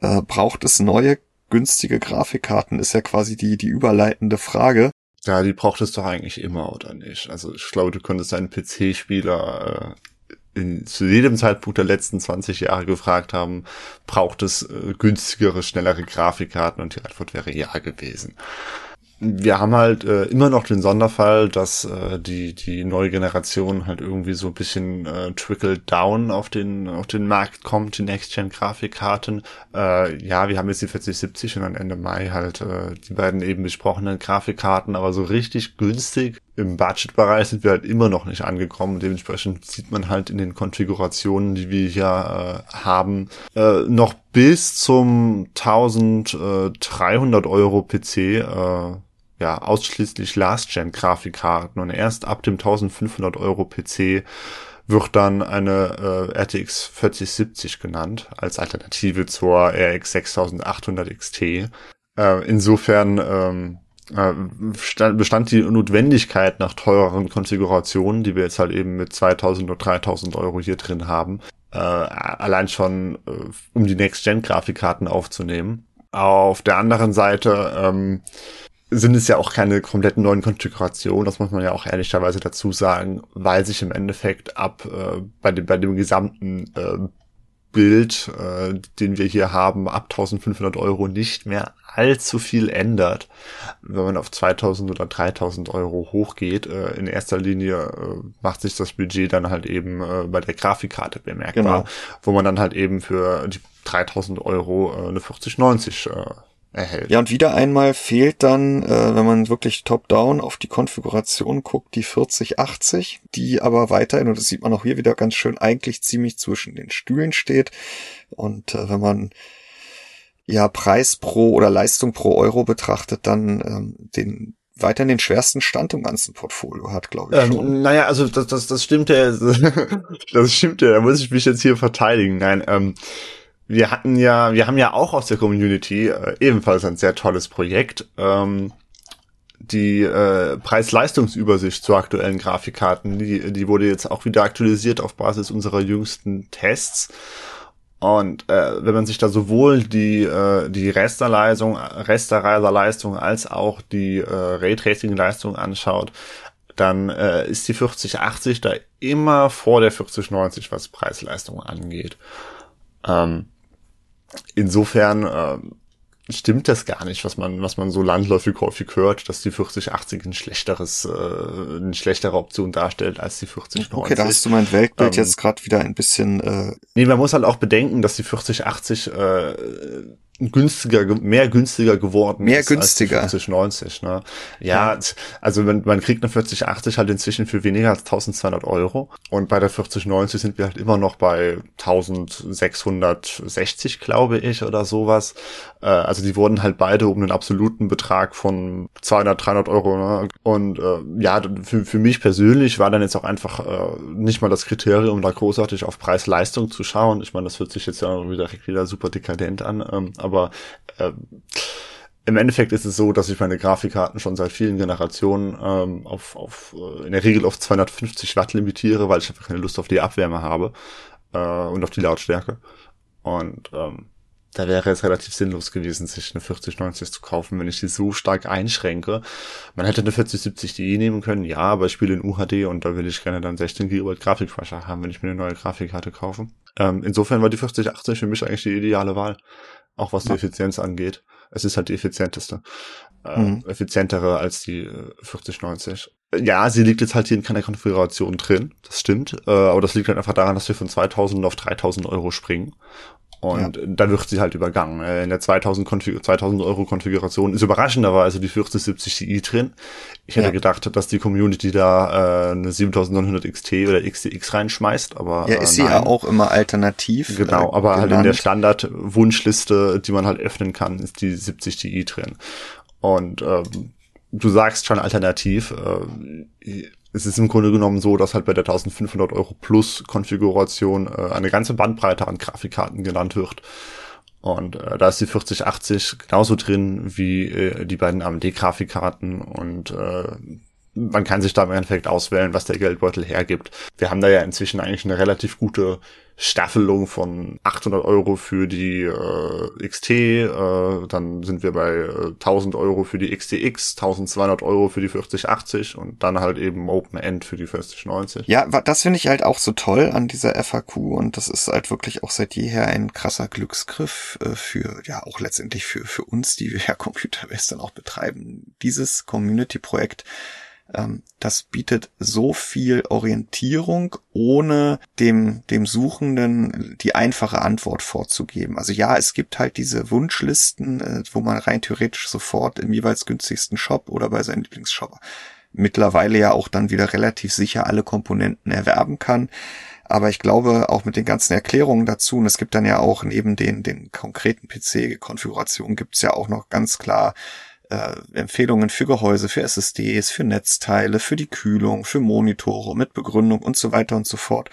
Speaker 1: äh, braucht es neue günstige Grafikkarten? Ist ja quasi die die überleitende Frage.
Speaker 2: Ja, die braucht es doch eigentlich immer, oder nicht? Also ich glaube, du könntest einen PC-Spieler äh, in, zu jedem Zeitpunkt der letzten 20 Jahre gefragt haben, braucht es äh, günstigere, schnellere Grafikkarten? Und die Antwort wäre ja gewesen wir haben halt äh, immer noch den Sonderfall, dass äh, die die neue Generation halt irgendwie so ein bisschen äh, trickle down auf den auf den Markt kommt, die Next Gen Grafikkarten. Äh, ja, wir haben jetzt die 4070 und dann Ende Mai halt äh, die beiden eben besprochenen Grafikkarten, aber so richtig günstig im Budgetbereich sind wir halt immer noch nicht angekommen. Dementsprechend sieht man halt in den Konfigurationen, die wir hier äh, haben, äh, noch bis zum 1300 Euro PC äh, ja ausschließlich Last-Gen-Grafikkarten und erst ab dem 1500 Euro PC wird dann eine äh, RTX 4070 genannt als Alternative zur RX 6800 XT. Äh, insofern ähm, äh, bestand die Notwendigkeit nach teureren Konfigurationen, die wir jetzt halt eben mit 2000 oder 3000 Euro hier drin haben, äh, allein schon äh, um die Next-Gen-Grafikkarten aufzunehmen. Auf der anderen Seite ähm, sind es ja auch keine kompletten neuen Konfigurationen, das muss man ja auch ehrlicherweise dazu sagen, weil sich im Endeffekt ab äh, bei, dem, bei dem gesamten äh, Bild, äh, den wir hier haben, ab 1500 Euro nicht mehr allzu viel ändert. Wenn man auf 2000 oder 3000 Euro hochgeht, äh, in erster Linie äh, macht sich das Budget dann halt eben äh, bei der Grafikkarte bemerkbar, genau. wo man dann halt eben für die 3000 Euro äh, eine 4090 äh, erhält.
Speaker 1: Ja, und wieder einmal fehlt dann, äh, wenn man wirklich top-down auf die Konfiguration guckt, die 4080, die aber weiterhin, und das sieht man auch hier wieder ganz schön, eigentlich ziemlich zwischen den Stühlen steht. Und äh, wenn man ja Preis pro oder Leistung pro Euro betrachtet, dann ähm, den weiterhin den schwersten Stand im ganzen Portfolio hat, glaube ich. Ähm, schon.
Speaker 2: Naja, also das, das, das stimmt ja, das stimmt ja, da muss ich mich jetzt hier verteidigen. Nein, ähm, wir hatten ja, wir haben ja auch aus der Community äh, ebenfalls ein sehr tolles Projekt. Ähm, die äh, Preis-Leistungsübersicht zu aktuellen Grafikkarten, die, die wurde jetzt auch wieder aktualisiert auf Basis unserer jüngsten Tests. Und äh, wenn man sich da sowohl die äh, die Rasterleistung, Rasterreiserleistung als auch die äh, Raytracing-Leistung anschaut, dann äh, ist die 4080 da immer vor der 4090, was Preis-Leistung angeht. Ähm, insofern äh, stimmt das gar nicht, was man, was man so landläufig häufig hört, dass die 4080 ein schlechteres, äh, eine schlechtere Option darstellt als die 4090.
Speaker 1: Okay, da hast du mein Weltbild ähm, jetzt gerade wieder ein bisschen. Äh
Speaker 2: nee, man muss halt auch bedenken, dass die 4080 äh, günstiger, mehr günstiger geworden
Speaker 1: mehr ist günstiger.
Speaker 2: als 4090. Ne? Ja, ja, also wenn, man kriegt eine 4080 halt inzwischen für weniger als 1200 Euro und bei der 4090 sind wir halt immer noch bei 1660, glaube ich, oder sowas. Äh, also die wurden halt beide um einen absoluten Betrag von 200, 300 Euro. Ne? Und äh, ja, für, für mich persönlich war dann jetzt auch einfach äh, nicht mal das Kriterium, da großartig auf Preis-Leistung zu schauen. Ich meine, das hört sich jetzt ja direkt wieder super dekadent an. Ähm, aber äh, im Endeffekt ist es so, dass ich meine Grafikkarten schon seit vielen Generationen ähm, auf, auf äh, in der Regel auf 250 Watt limitiere, weil ich einfach keine Lust auf die Abwärme habe äh, und auf die Lautstärke. Und ähm, da wäre es relativ sinnlos gewesen, sich eine 4090 zu kaufen, wenn ich die so stark einschränke. Man hätte eine 4070 Di nehmen können, ja, aber ich spiele in UHD und da will ich gerne dann 16 GB Grafikspeicher haben, wenn ich mir eine neue Grafikkarte kaufe. Ähm, insofern war die 4080 für mich eigentlich die ideale Wahl auch was die Effizienz angeht. Es ist halt die effizienteste. Äh, mhm. Effizientere als die äh, 4090. Ja, sie liegt jetzt halt hier in keiner Konfiguration drin, das stimmt. Äh, aber das liegt halt einfach daran, dass wir von 2000 auf 3000 Euro springen. Und ja. da wird sie halt übergangen. Äh, in der 2000, Konfig 2000 Euro Konfiguration ist überraschenderweise die 4070 Ti drin. Ich hätte ja. gedacht, dass die Community da äh, eine 7900 XT oder XTX reinschmeißt, aber
Speaker 1: ja, ist äh, sie ja auch immer alternativ.
Speaker 2: Genau, aber genannt. halt in der Standard-Wunschliste, die man halt öffnen kann, ist die 70 Ti drin. Und ähm, du sagst schon alternativ. Äh, es ist im Grunde genommen so, dass halt bei der 1500 Euro Plus Konfiguration äh, eine ganze Bandbreite an Grafikkarten genannt wird. Und äh, da ist die 4080 genauso drin wie äh, die beiden AMD-Grafikkarten und äh, man kann sich da im Endeffekt auswählen, was der Geldbeutel hergibt. Wir haben da ja inzwischen eigentlich eine relativ gute Staffelung von 800 Euro für die äh, XT, äh, dann sind wir bei äh, 1000 Euro für die XTX, 1200 Euro für die 4080 und dann halt eben Open End für die 4090.
Speaker 1: Ja, das finde ich halt auch so toll an dieser FAQ und das ist halt wirklich auch seit jeher ein krasser Glücksgriff äh, für, ja auch letztendlich für, für uns, die wir ja Computerbase dann auch betreiben. Dieses Community-Projekt das bietet so viel Orientierung, ohne dem, dem Suchenden die einfache Antwort vorzugeben. Also ja, es gibt halt diese Wunschlisten, äh, wo man rein theoretisch sofort im jeweils günstigsten Shop oder bei seinem Lieblingsshop mittlerweile ja auch dann wieder relativ sicher alle Komponenten erwerben kann. Aber ich glaube, auch mit den ganzen Erklärungen dazu, und es gibt dann ja auch neben den, den konkreten PC-Konfigurationen gibt es ja auch noch ganz klar äh, Empfehlungen für Gehäuse, für SSDs, für Netzteile, für die Kühlung, für Monitore mit Begründung und so weiter und so fort.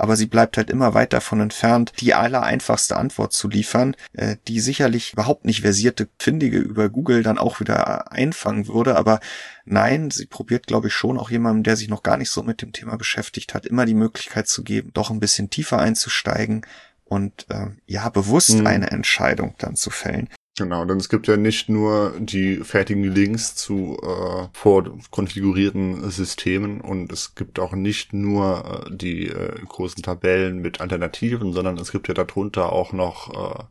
Speaker 1: aber sie bleibt halt immer weit davon entfernt, die aller einfachste Antwort zu liefern, äh, die sicherlich überhaupt nicht versierte Findige über Google dann auch wieder einfangen würde, aber nein, sie probiert, glaube ich, schon auch jemandem, der sich noch gar nicht so mit dem Thema beschäftigt hat, immer die Möglichkeit zu geben, doch ein bisschen tiefer einzusteigen und äh, ja, bewusst mhm. eine Entscheidung dann zu fällen.
Speaker 2: Genau, denn es gibt ja nicht nur die fertigen Links zu äh, vorkonfigurierten Systemen und es gibt auch nicht nur äh, die äh, großen Tabellen mit Alternativen, sondern es gibt ja darunter auch noch äh,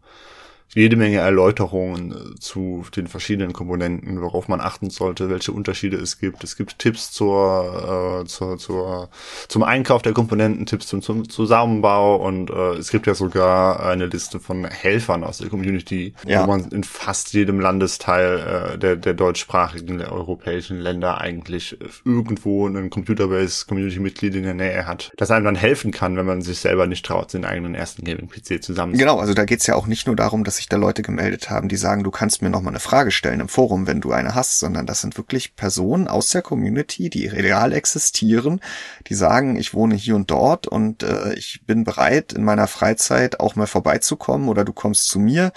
Speaker 2: jede Menge Erläuterungen äh, zu den verschiedenen Komponenten, worauf man achten sollte, welche Unterschiede es gibt. Es gibt Tipps zur, äh, zur, zur zum Einkauf der Komponenten, Tipps zum, zum Zusammenbau und äh, es gibt ja sogar eine Liste von Helfern aus der Community, ja. wo man in fast jedem Landesteil äh, der, der deutschsprachigen der europäischen Länder eigentlich irgendwo einen Computerbase-Community-Mitglied in der Nähe hat, das einem dann helfen kann, wenn man sich selber nicht traut, den eigenen ersten Gaming-PC zusammen.
Speaker 1: Genau, also da geht's ja auch nicht nur darum, dass sich da Leute gemeldet haben, die sagen, du kannst mir noch mal eine Frage stellen im Forum, wenn du eine hast, sondern das sind wirklich Personen aus der Community, die real existieren, die sagen, ich wohne hier und dort und äh, ich bin bereit, in meiner Freizeit auch mal vorbeizukommen oder du kommst zu mir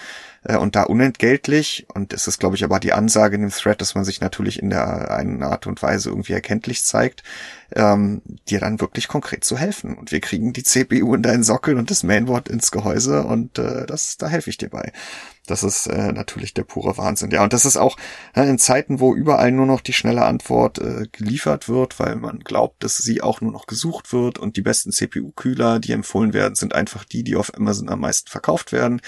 Speaker 1: äh, und da unentgeltlich. Und es ist, glaube ich, aber die Ansage in dem Thread, dass man sich natürlich in der einen Art und Weise irgendwie erkenntlich zeigt, ähm, dir dann wirklich konkret zu helfen. Und wir kriegen die CPU in deinen Sockel und das Mainboard ins Gehäuse und äh, das, da helfe ich dir bei. Das ist äh, natürlich der pure Wahnsinn. Ja, und das ist auch äh, in Zeiten, wo überall nur noch die schnelle Antwort äh, geliefert wird, weil man glaubt, dass sie auch nur noch gesucht wird und die besten CPU-Kühler, die empfohlen werden, sind einfach die, die auf Amazon am meisten verkauft werden,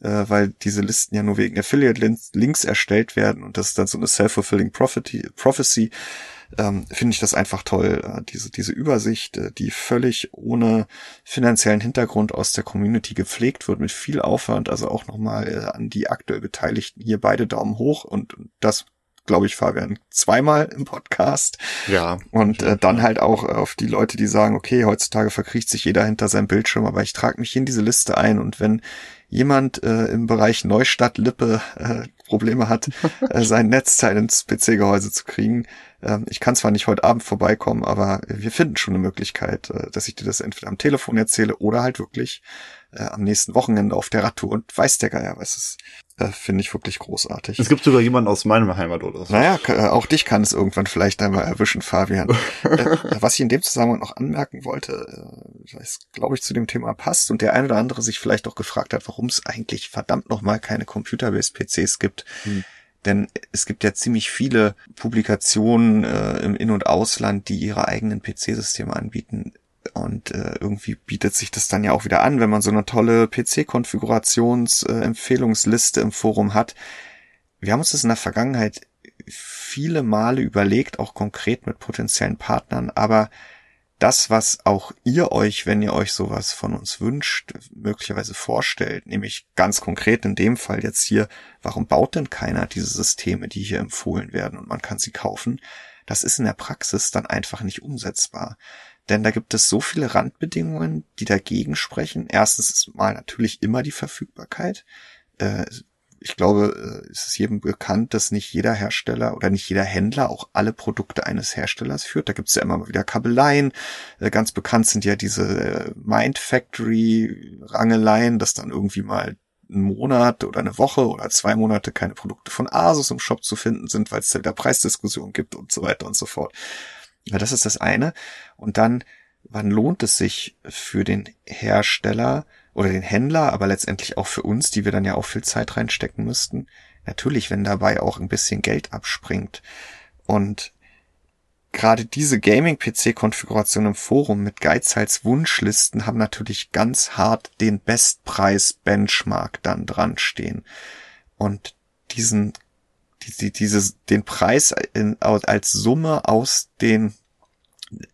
Speaker 1: äh, weil diese Listen ja nur wegen Affiliate-Links erstellt werden und das ist dann so eine self-fulfilling prophecy ähm, finde ich das einfach toll, äh, diese, diese Übersicht, äh, die völlig ohne finanziellen Hintergrund aus der Community gepflegt wird, mit viel Aufwand, also auch nochmal äh, an die aktuell Beteiligten hier beide Daumen hoch und das glaube ich, Fabian, zweimal im Podcast.
Speaker 2: Ja.
Speaker 1: Und äh, dann halt auch auf die Leute, die sagen, okay, heutzutage verkriecht sich jeder hinter seinem Bildschirm, aber ich trage mich in diese Liste ein und wenn jemand äh, im Bereich Neustadt-Lippe äh, Probleme hat, äh, sein Netzteil ins PC-Gehäuse zu kriegen, ähm, ich kann zwar nicht heute Abend vorbeikommen, aber wir finden schon eine Möglichkeit, äh, dass ich dir das entweder am Telefon erzähle oder halt wirklich äh, am nächsten Wochenende auf der Radtour und weiß der Geier, was es äh, finde ich wirklich großartig.
Speaker 2: Es gibt sogar jemanden aus meinem Heimatort.
Speaker 1: So. Naja, auch dich kann es irgendwann vielleicht einmal erwischen, Fabian. was ich in dem Zusammenhang noch anmerken wollte, was glaube ich zu dem Thema passt und der eine oder andere sich vielleicht auch gefragt hat, warum es eigentlich verdammt nochmal keine Computer-Based-PCs gibt. Hm denn es gibt ja ziemlich viele Publikationen äh, im In- und Ausland, die ihre eigenen PC-Systeme anbieten. Und äh, irgendwie bietet sich das dann ja auch wieder an, wenn man so eine tolle PC-Konfigurationsempfehlungsliste äh, im Forum hat. Wir haben uns das in der Vergangenheit viele Male überlegt, auch konkret mit potenziellen Partnern, aber das, was auch ihr euch, wenn ihr euch sowas von uns wünscht, möglicherweise vorstellt, nämlich ganz konkret in dem Fall jetzt hier, warum baut denn keiner diese Systeme, die hier empfohlen werden und man kann sie kaufen, das ist in der Praxis dann einfach nicht umsetzbar. Denn da gibt es so viele Randbedingungen, die dagegen sprechen. Erstens ist mal natürlich immer die Verfügbarkeit. Äh, ich glaube, äh, es ist jedem bekannt, dass nicht jeder Hersteller oder nicht jeder Händler auch alle Produkte eines Herstellers führt. Da gibt es ja immer wieder Kabeleien. Äh, ganz bekannt sind ja diese äh, Mind Factory Rangeleien, dass dann irgendwie mal einen Monat oder eine Woche oder zwei Monate keine Produkte von Asus im Shop zu finden sind, weil es da wieder Preisdiskussionen gibt und so weiter und so fort. Ja, das ist das eine. Und dann, wann lohnt es sich für den Hersteller, oder den Händler, aber letztendlich auch für uns, die wir dann ja auch viel Zeit reinstecken müssten. Natürlich, wenn dabei auch ein bisschen Geld abspringt. Und gerade diese Gaming-PC-Konfiguration im Forum mit Geizhals Wunschlisten haben natürlich ganz hart den Bestpreis-Benchmark dann dran stehen. Und diesen, die, die, dieses, den Preis in, als Summe aus den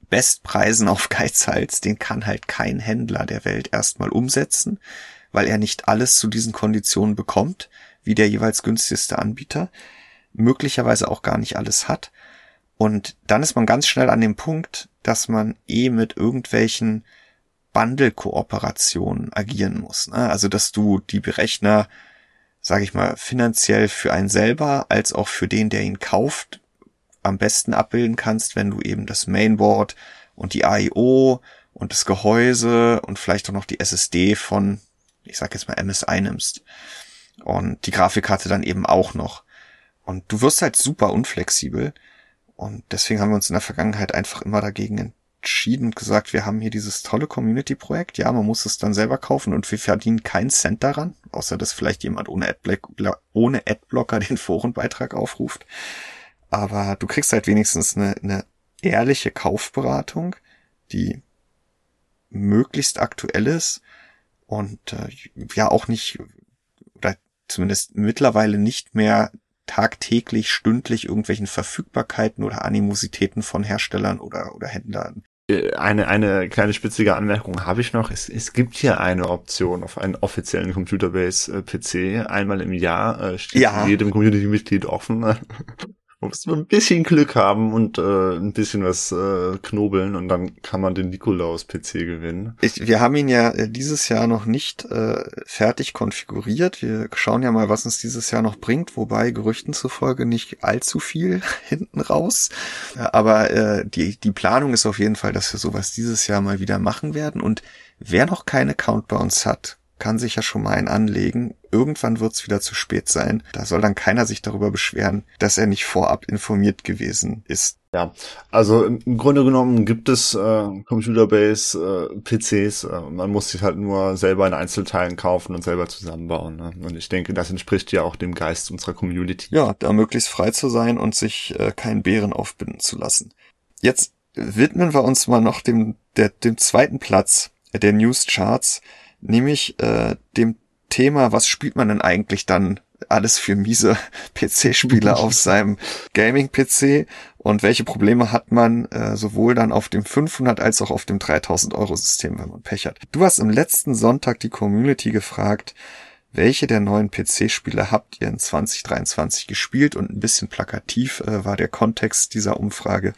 Speaker 1: Bestpreisen auf Geizhals, den kann halt kein Händler der Welt erstmal umsetzen, weil er nicht alles zu diesen Konditionen bekommt, wie der jeweils günstigste Anbieter, möglicherweise auch gar nicht alles hat. Und dann ist man ganz schnell an dem Punkt, dass man eh mit irgendwelchen Bundle-Kooperationen agieren muss. Ne? Also dass du die Berechner, sage ich mal, finanziell für einen selber als auch für den, der ihn kauft, am besten abbilden kannst, wenn du eben das Mainboard und die AIO und das Gehäuse und vielleicht auch noch die SSD von, ich sag jetzt mal MSI nimmst. Und die Grafikkarte dann eben auch noch. Und du wirst halt super unflexibel. Und deswegen haben wir uns in der Vergangenheit einfach immer dagegen entschieden und gesagt, wir haben hier dieses tolle Community-Projekt. Ja, man muss es dann selber kaufen und wir verdienen keinen Cent daran, außer dass vielleicht jemand ohne, Adblock, ohne Adblocker den Forenbeitrag aufruft. Aber du kriegst halt wenigstens eine, eine ehrliche Kaufberatung, die möglichst aktuell ist und äh, ja auch nicht oder zumindest mittlerweile nicht mehr tagtäglich, stündlich irgendwelchen Verfügbarkeiten oder Animositäten von Herstellern oder, oder Händlern.
Speaker 2: Äh, eine, eine kleine spitzige Anmerkung habe ich noch. Es, es gibt hier eine Option auf einen offiziellen Computerbase-PC. Äh, Einmal im Jahr äh, steht ja. jedem Community-Mitglied offen. muss man ein bisschen Glück haben und äh, ein bisschen was äh, knobeln und dann kann man den Nikolaus-PC gewinnen.
Speaker 1: Ich, wir haben ihn ja äh, dieses Jahr noch nicht äh, fertig konfiguriert. Wir schauen ja mal, was uns dieses Jahr noch bringt, wobei Gerüchten zufolge nicht allzu viel hinten raus. Aber äh, die, die Planung ist auf jeden Fall, dass wir sowas dieses Jahr mal wieder machen werden. Und wer noch bei uns hat, kann sich ja schon mal einen anlegen. Irgendwann wird es wieder zu spät sein. Da soll dann keiner sich darüber beschweren, dass er nicht vorab informiert gewesen ist.
Speaker 2: Ja, also im Grunde genommen gibt es äh, Computerbase äh, PCs. Äh, man muss sich halt nur selber in Einzelteilen kaufen und selber zusammenbauen. Ne? Und ich denke, das entspricht ja auch dem Geist unserer Community.
Speaker 1: Ja, da möglichst frei zu sein und sich äh, keinen Bären aufbinden zu lassen. Jetzt widmen wir uns mal noch dem, der, dem zweiten Platz der News Charts nämlich äh, dem Thema, was spielt man denn eigentlich dann alles für miese PC-Spieler auf seinem Gaming-PC und welche Probleme hat man äh, sowohl dann auf dem 500 als auch auf dem 3000 Euro System, wenn man Pech hat. Du hast im letzten Sonntag die Community gefragt, welche der neuen PC-Spiele habt ihr in 2023 gespielt? Und ein bisschen plakativ äh, war der Kontext dieser Umfrage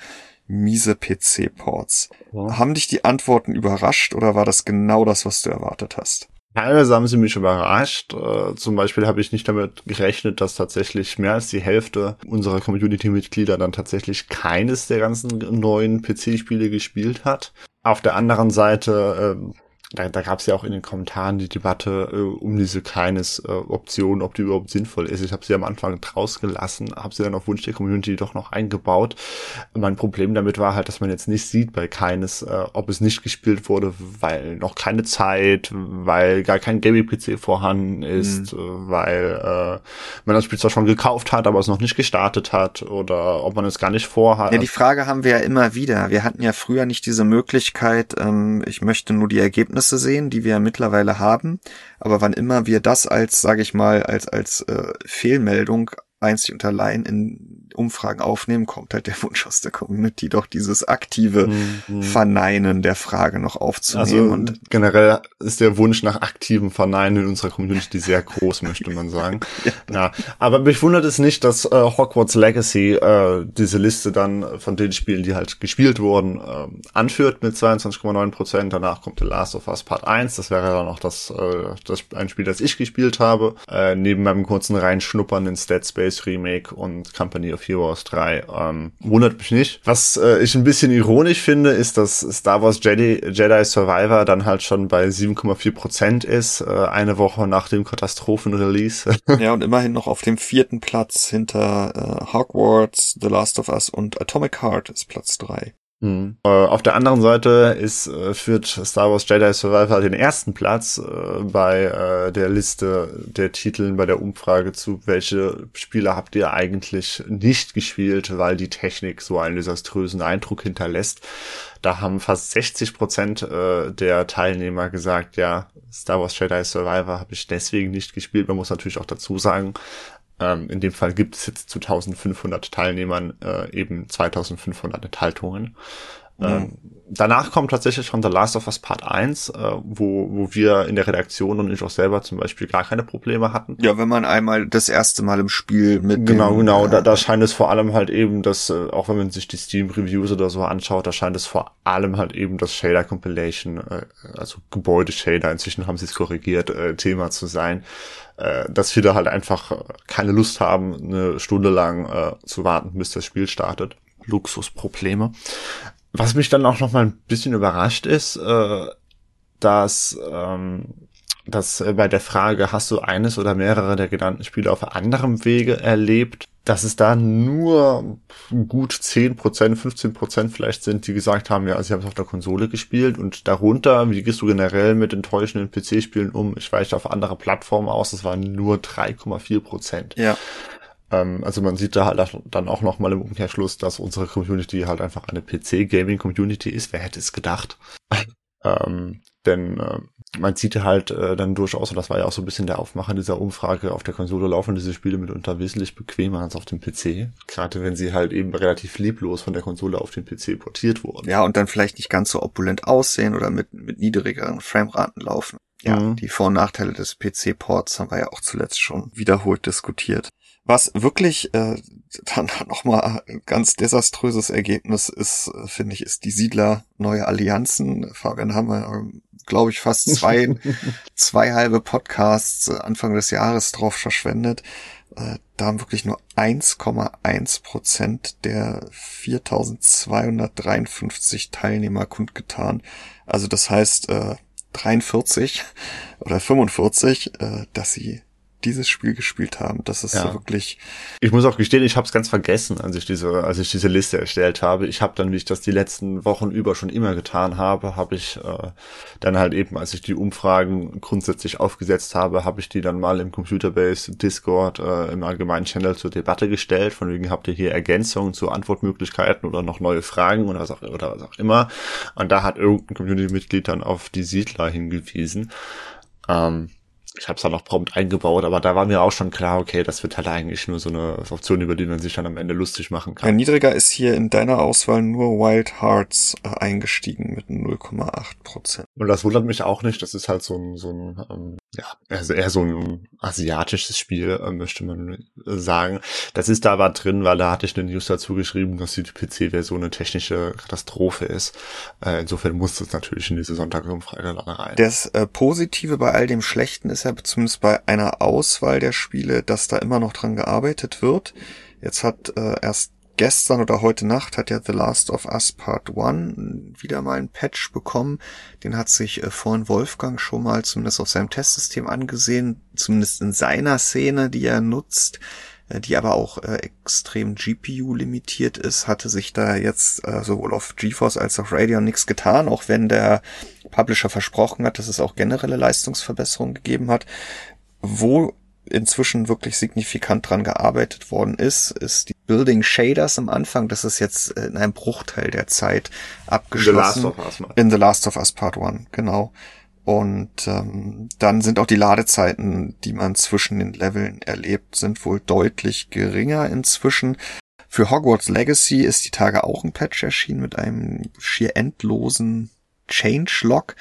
Speaker 1: miese PC-Ports. Ja. Haben dich die Antworten überrascht oder war das genau das, was du erwartet hast?
Speaker 2: Teilweise haben sie mich überrascht. Äh, zum Beispiel habe ich nicht damit gerechnet, dass tatsächlich mehr als die Hälfte unserer Community-Mitglieder dann tatsächlich keines der ganzen neuen PC-Spiele gespielt hat. Auf der anderen Seite äh, da, da gab es ja auch in den Kommentaren die Debatte äh, um diese keines äh, Option, ob die überhaupt sinnvoll ist. Ich habe sie am Anfang rausgelassen, habe sie dann auf Wunsch der Community doch noch eingebaut. Mein Problem damit war halt, dass man jetzt nicht sieht bei keines, äh, ob es nicht gespielt wurde, weil noch keine Zeit, weil gar kein Gaming-PC vorhanden ist, mhm. Äh, weil äh, man das Spiel zwar schon gekauft hat, aber es noch nicht gestartet hat oder ob man es gar nicht vorhat.
Speaker 1: Ja, die Frage haben wir ja immer wieder. Wir hatten ja früher nicht diese Möglichkeit, ähm, ich möchte nur die Ergebnisse Ergebnisse sehen, die wir mittlerweile haben. Aber wann immer wir das als, sage ich mal, als als äh, Fehlmeldung einzig und allein in Umfragen aufnehmen, kommt halt der Wunsch aus der Community, doch dieses aktive mhm. Verneinen der Frage noch aufzunehmen. Also
Speaker 2: und generell ist der Wunsch nach aktivem Verneinen in unserer Community sehr groß, möchte man sagen. ja. ja. aber mich wundert es nicht, dass äh, Hogwarts Legacy äh, diese Liste dann von den Spielen, die halt gespielt wurden, äh, anführt mit 22,9 Prozent. Danach kommt The Last of Us Part 1. Das wäre dann auch das, äh, das ein Spiel, das ich gespielt habe. Äh, neben meinem kurzen Reinschnuppern in Dead Space Remake und Company of Heroes 3. Ähm, wundert mich nicht. Was äh, ich ein bisschen ironisch finde, ist, dass Star Wars Jedi, Jedi Survivor dann halt schon bei 7,4 Prozent ist, äh, eine Woche nach dem Katastrophenrelease.
Speaker 1: ja, und immerhin noch auf dem vierten Platz hinter äh, Hogwarts, The Last of Us und Atomic Heart ist Platz 3.
Speaker 2: Mhm. Äh, auf der anderen Seite ist, äh, führt Star Wars Jedi Survivor den ersten Platz äh, bei äh, der Liste der Titeln bei der Umfrage zu, welche Spiele habt ihr eigentlich nicht gespielt, weil die Technik so einen desaströsen Eindruck hinterlässt. Da haben fast 60 Prozent der Teilnehmer gesagt, ja, Star Wars Jedi Survivor habe ich deswegen nicht gespielt. Man muss natürlich auch dazu sagen, ähm, in dem Fall gibt es jetzt zu 1500 Teilnehmern äh, eben 2500 Enthaltungen. Mhm. Ähm, danach kommt tatsächlich schon The Last of Us Part 1, äh, wo, wo wir in der Redaktion und ich auch selber zum Beispiel gar keine Probleme hatten.
Speaker 1: Ja, wenn man einmal das erste Mal im Spiel mit
Speaker 2: Genau, dem, genau. Äh, da, da scheint es vor allem halt eben, dass, äh, auch wenn man sich die Steam-Reviews oder so anschaut, da scheint es vor allem halt eben das Shader-Compilation, äh, also Gebäude-Shader, inzwischen haben sie es korrigiert, äh, Thema zu sein. Äh, dass viele halt einfach keine Lust haben, eine Stunde lang äh, zu warten, bis das Spiel startet. Luxusprobleme. Was mich dann auch noch mal ein bisschen überrascht ist, äh, dass ähm, dass äh, bei der Frage, hast du eines oder mehrere der genannten Spiele auf anderem Wege erlebt, dass es da nur gut 10%, 15% vielleicht sind, die gesagt haben, ja, also ich habe es auf der Konsole gespielt und darunter, wie gehst du generell mit enttäuschenden PC-Spielen um? Ich weiche auf andere Plattformen aus, das waren nur 3,4%.
Speaker 1: Ja.
Speaker 2: Ähm, also man sieht da halt dann auch nochmal im Umkehrschluss, dass unsere Community halt einfach eine PC-Gaming-Community ist. Wer hätte es gedacht? ähm, denn äh, man sieht halt äh, dann durchaus, und das war ja auch so ein bisschen der Aufmacher dieser Umfrage, auf der Konsole laufen diese Spiele mitunter wesentlich bequemer als auf dem PC. Gerade wenn sie halt eben relativ lieblos von der Konsole auf den PC portiert wurden.
Speaker 1: Ja, und dann vielleicht nicht ganz so opulent aussehen oder mit, mit niedrigeren Frameraten laufen. Ja, mhm. die Vor- und Nachteile des PC-Ports haben wir ja auch zuletzt schon wiederholt diskutiert. Was wirklich äh, dann nochmal ein ganz desaströses Ergebnis ist, äh, finde ich, ist die Siedler neue Allianzen. Fabian haben wir, ähm, glaube ich, fast zwei, zwei halbe Podcasts äh, Anfang des Jahres drauf verschwendet. Äh, da haben wirklich nur 1,1 Prozent der 4253 Teilnehmer kundgetan. Also das heißt, äh, 43 oder 45, äh, dass sie dieses Spiel gespielt haben. Das ist ja. wirklich.
Speaker 2: Ich muss auch gestehen, ich habe es ganz vergessen, als ich diese, als ich diese Liste erstellt habe. Ich habe dann, wie ich das die letzten Wochen über schon immer getan habe, habe ich äh, dann halt eben, als ich die Umfragen grundsätzlich aufgesetzt habe, habe ich die dann mal im Computerbase Discord äh, im allgemeinen Channel zur Debatte gestellt. Von wegen habt ihr hier Ergänzungen zu Antwortmöglichkeiten oder noch neue Fragen oder was auch, oder was auch immer. Und da hat irgendein Community-Mitglied dann auf die Siedler hingewiesen. Ähm, ich habe es dann noch prompt eingebaut, aber da war mir auch schon klar, okay, das wird halt eigentlich nur so eine Option, über die man sich dann am Ende lustig machen kann.
Speaker 1: Ein niedriger ist hier in deiner Auswahl nur Wild Hearts äh, eingestiegen mit 0,8 Prozent.
Speaker 2: Und das wundert mich auch nicht. Das ist halt so ein, so ein ähm, ja, also eher so ein asiatisches Spiel, äh, möchte man äh, sagen. Das ist da aber drin, weil da hatte ich eine News dazu geschrieben, dass die PC-Version eine technische Katastrophe ist. Äh, insofern muss das natürlich in diese Sonntagsumfrage dann rein.
Speaker 1: Das äh, Positive bei all dem Schlechten ist ja zumindest bei einer Auswahl der Spiele, dass da immer noch dran gearbeitet wird. Jetzt hat äh, erst gestern oder heute Nacht hat ja The Last of Us Part 1 wieder mal ein Patch bekommen. Den hat sich äh, vorhin Wolfgang schon mal zumindest auf seinem Testsystem angesehen, zumindest in seiner Szene, die er nutzt, die aber auch äh, extrem GPU limitiert ist, hatte sich da jetzt äh, sowohl auf GeForce als auch Radeon nichts getan, auch wenn der Publisher versprochen hat, dass es auch generelle Leistungsverbesserungen gegeben hat. Wo inzwischen wirklich signifikant dran gearbeitet worden ist, ist die Building Shaders am Anfang. Das ist jetzt in einem Bruchteil der Zeit abgeschlossen. In The Last of Us. In The Last of Us Part 1, genau. Und ähm, dann sind auch die Ladezeiten, die man zwischen den Leveln erlebt, sind wohl deutlich geringer inzwischen. Für Hogwarts Legacy ist die Tage auch ein Patch erschienen mit einem schier endlosen Changelog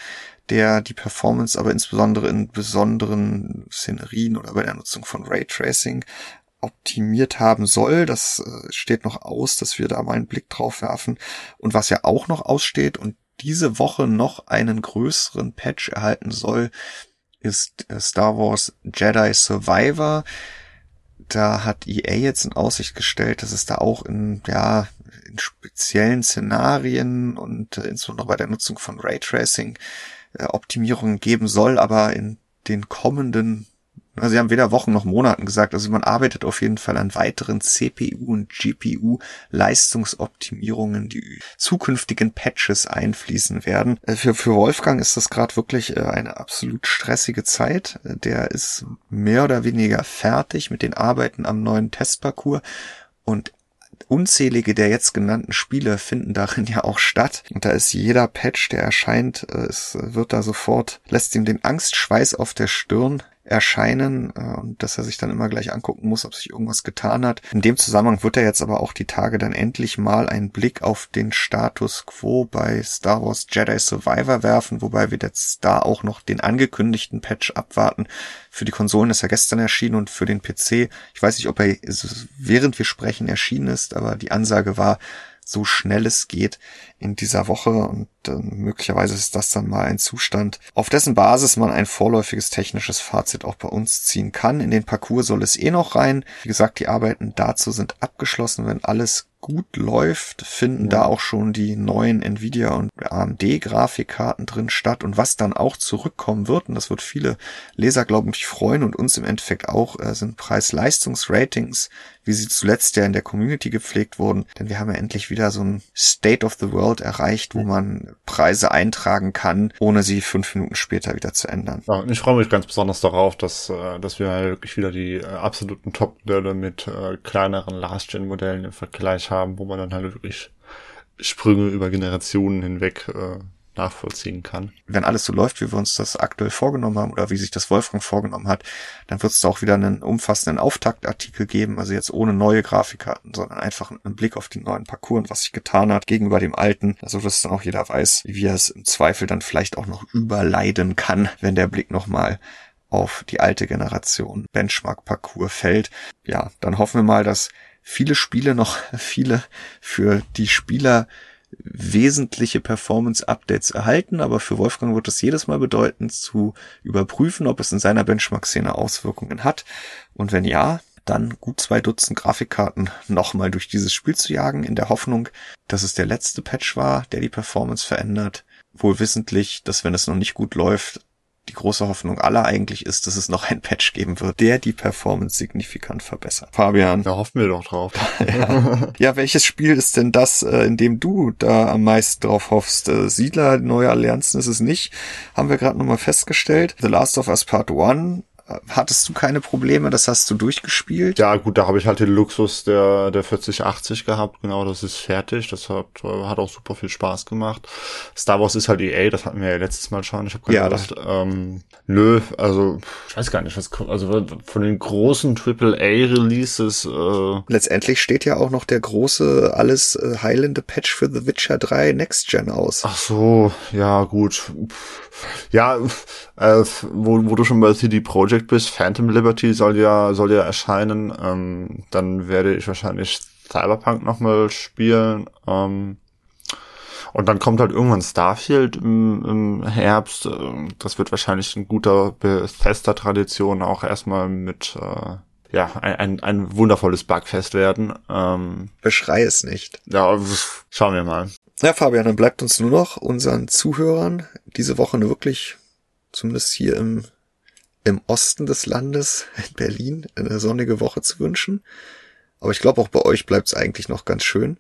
Speaker 1: der die Performance aber insbesondere in besonderen Szenerien oder bei der Nutzung von Raytracing optimiert haben soll. Das äh, steht noch aus, dass wir da mal einen Blick drauf werfen. Und was ja auch noch aussteht und diese Woche noch einen größeren Patch erhalten soll, ist äh, Star Wars Jedi Survivor. Da hat EA jetzt in Aussicht gestellt, dass es da auch in, ja, in speziellen Szenarien und äh, insbesondere bei der Nutzung von Raytracing äh, Optimierungen geben soll, aber in den kommenden, also sie haben weder Wochen noch Monaten gesagt, also man arbeitet auf jeden Fall an weiteren CPU und GPU Leistungsoptimierungen, die zukünftigen Patches einfließen werden. Äh, für, für Wolfgang ist das gerade wirklich äh, eine absolut stressige Zeit. Der ist mehr oder weniger fertig mit den Arbeiten am neuen Testparcours und unzählige der jetzt genannten Spiele finden darin ja auch statt. Und da ist jeder Patch, der erscheint, äh, es wird da sofort, lässt ihm den Angstschweiß auf der Stirn erscheinen äh, und dass er sich dann immer gleich angucken muss, ob sich irgendwas getan hat. In dem Zusammenhang wird er jetzt aber auch die Tage dann endlich mal einen Blick auf den Status quo bei Star Wars Jedi Survivor werfen, wobei wir jetzt da auch noch den angekündigten Patch abwarten. Für die Konsolen ist er gestern erschienen und für den PC, ich weiß nicht, ob er während wir sprechen erschienen ist, aber die Ansage war, so schnell es geht in dieser Woche und äh, möglicherweise ist das dann mal ein Zustand, auf dessen Basis man ein vorläufiges technisches Fazit auch bei uns ziehen kann. In den Parcours soll es eh noch rein. Wie gesagt, die Arbeiten dazu sind abgeschlossen. Wenn alles gut läuft, finden ja. da auch schon die neuen Nvidia und AMD Grafikkarten drin statt und was dann auch zurückkommen wird, und das wird viele Leser, glaube ich, freuen und uns im Endeffekt auch, äh, sind Preis-Leistungs-Ratings, wie sie zuletzt ja in der Community gepflegt wurden, denn wir haben ja endlich wieder so ein State of the World erreicht, wo man Preise eintragen kann, ohne sie fünf Minuten später wieder zu ändern.
Speaker 2: Ja, ich freue mich ganz besonders darauf, dass, äh, dass wir wirklich wieder die äh, absoluten Top-Modelle mit äh, kleineren Last-Gen-Modellen im Vergleich haben, wo man dann halt wirklich Sprünge über Generationen hinweg nachvollziehen kann.
Speaker 1: Wenn alles so läuft, wie wir uns das aktuell vorgenommen haben oder wie sich das Wolfgang vorgenommen hat, dann wird es auch wieder einen umfassenden Auftaktartikel geben, also jetzt ohne neue Grafikkarten, sondern einfach einen Blick auf die neuen Parcours und was sich getan hat gegenüber dem alten, also dass dann auch jeder weiß, wie er es im Zweifel dann vielleicht auch noch überleiden kann, wenn der Blick nochmal auf die alte Generation Benchmark-Parcours fällt. Ja, dann hoffen wir mal, dass viele Spiele noch viele für die Spieler wesentliche Performance-Updates erhalten, aber für Wolfgang wird es jedes Mal bedeuten, zu überprüfen, ob es in seiner Benchmark-Szene Auswirkungen hat. Und wenn ja, dann gut zwei Dutzend Grafikkarten nochmal durch dieses Spiel zu jagen, in der Hoffnung, dass es der letzte Patch war, der die Performance verändert. Wohl wissentlich, dass wenn es noch nicht gut läuft, die große Hoffnung aller eigentlich ist, dass es noch ein Patch geben wird, der die Performance signifikant verbessert. Fabian.
Speaker 2: Da hoffen wir doch drauf.
Speaker 1: ja. ja, welches Spiel ist denn das, äh, in dem du da am meisten drauf hoffst? Äh, Siedler, neue Allianzen ist es nicht. Haben wir gerade nochmal festgestellt. The Last of Us Part 1 hattest du keine Probleme, das hast du durchgespielt?
Speaker 2: Ja, gut, da habe ich halt den Luxus der, der 4080 gehabt, genau, das ist fertig, das hat, hat auch super viel Spaß gemacht. Star Wars ist halt EA, das hatten wir ja letztes Mal schon, ich habe
Speaker 1: ja, Lust,
Speaker 2: ähm, nö, also, ich weiß gar nicht, was kommt, also von den großen AAA-Releases, äh
Speaker 1: Letztendlich steht ja auch noch der große, alles äh, heilende Patch für The Witcher 3 Next Gen aus.
Speaker 2: Ach so, ja, gut. Ja, äh, wo, wo du schon bei CD Projekt bist, Phantom Liberty soll ja, soll ja erscheinen. Ähm, dann werde ich wahrscheinlich Cyberpunk nochmal spielen. Ähm, und dann kommt halt irgendwann Starfield im, im Herbst. Ähm, das wird wahrscheinlich ein guter Bethesda-Tradition auch erstmal mit äh, ja, ein, ein, ein wundervolles Bugfest werden. Ähm,
Speaker 1: Beschrei es nicht.
Speaker 2: Ja, schauen wir mal.
Speaker 1: Ja, Fabian, dann bleibt uns nur noch unseren Zuhörern diese Woche eine wirklich, zumindest hier im, im Osten des Landes, in Berlin, eine sonnige Woche zu wünschen. Aber ich glaube, auch bei euch bleibt es eigentlich noch ganz schön.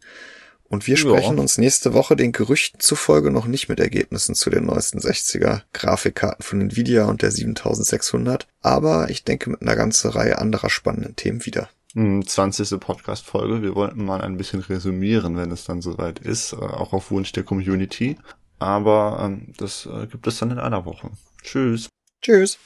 Speaker 1: Und wir sprechen ja. uns nächste Woche den Gerüchten zufolge noch nicht mit Ergebnissen zu den neuesten 60er Grafikkarten von Nvidia und der 7600, aber ich denke mit einer ganzen Reihe anderer spannenden Themen wieder.
Speaker 2: 20. Hm, Podcast-Folge. Wir wollten mal ein bisschen resümieren, wenn es dann soweit ist, äh, auch auf Wunsch der Community. Aber ähm, das äh, gibt es dann in einer Woche. Tschüss.
Speaker 1: Tschüss.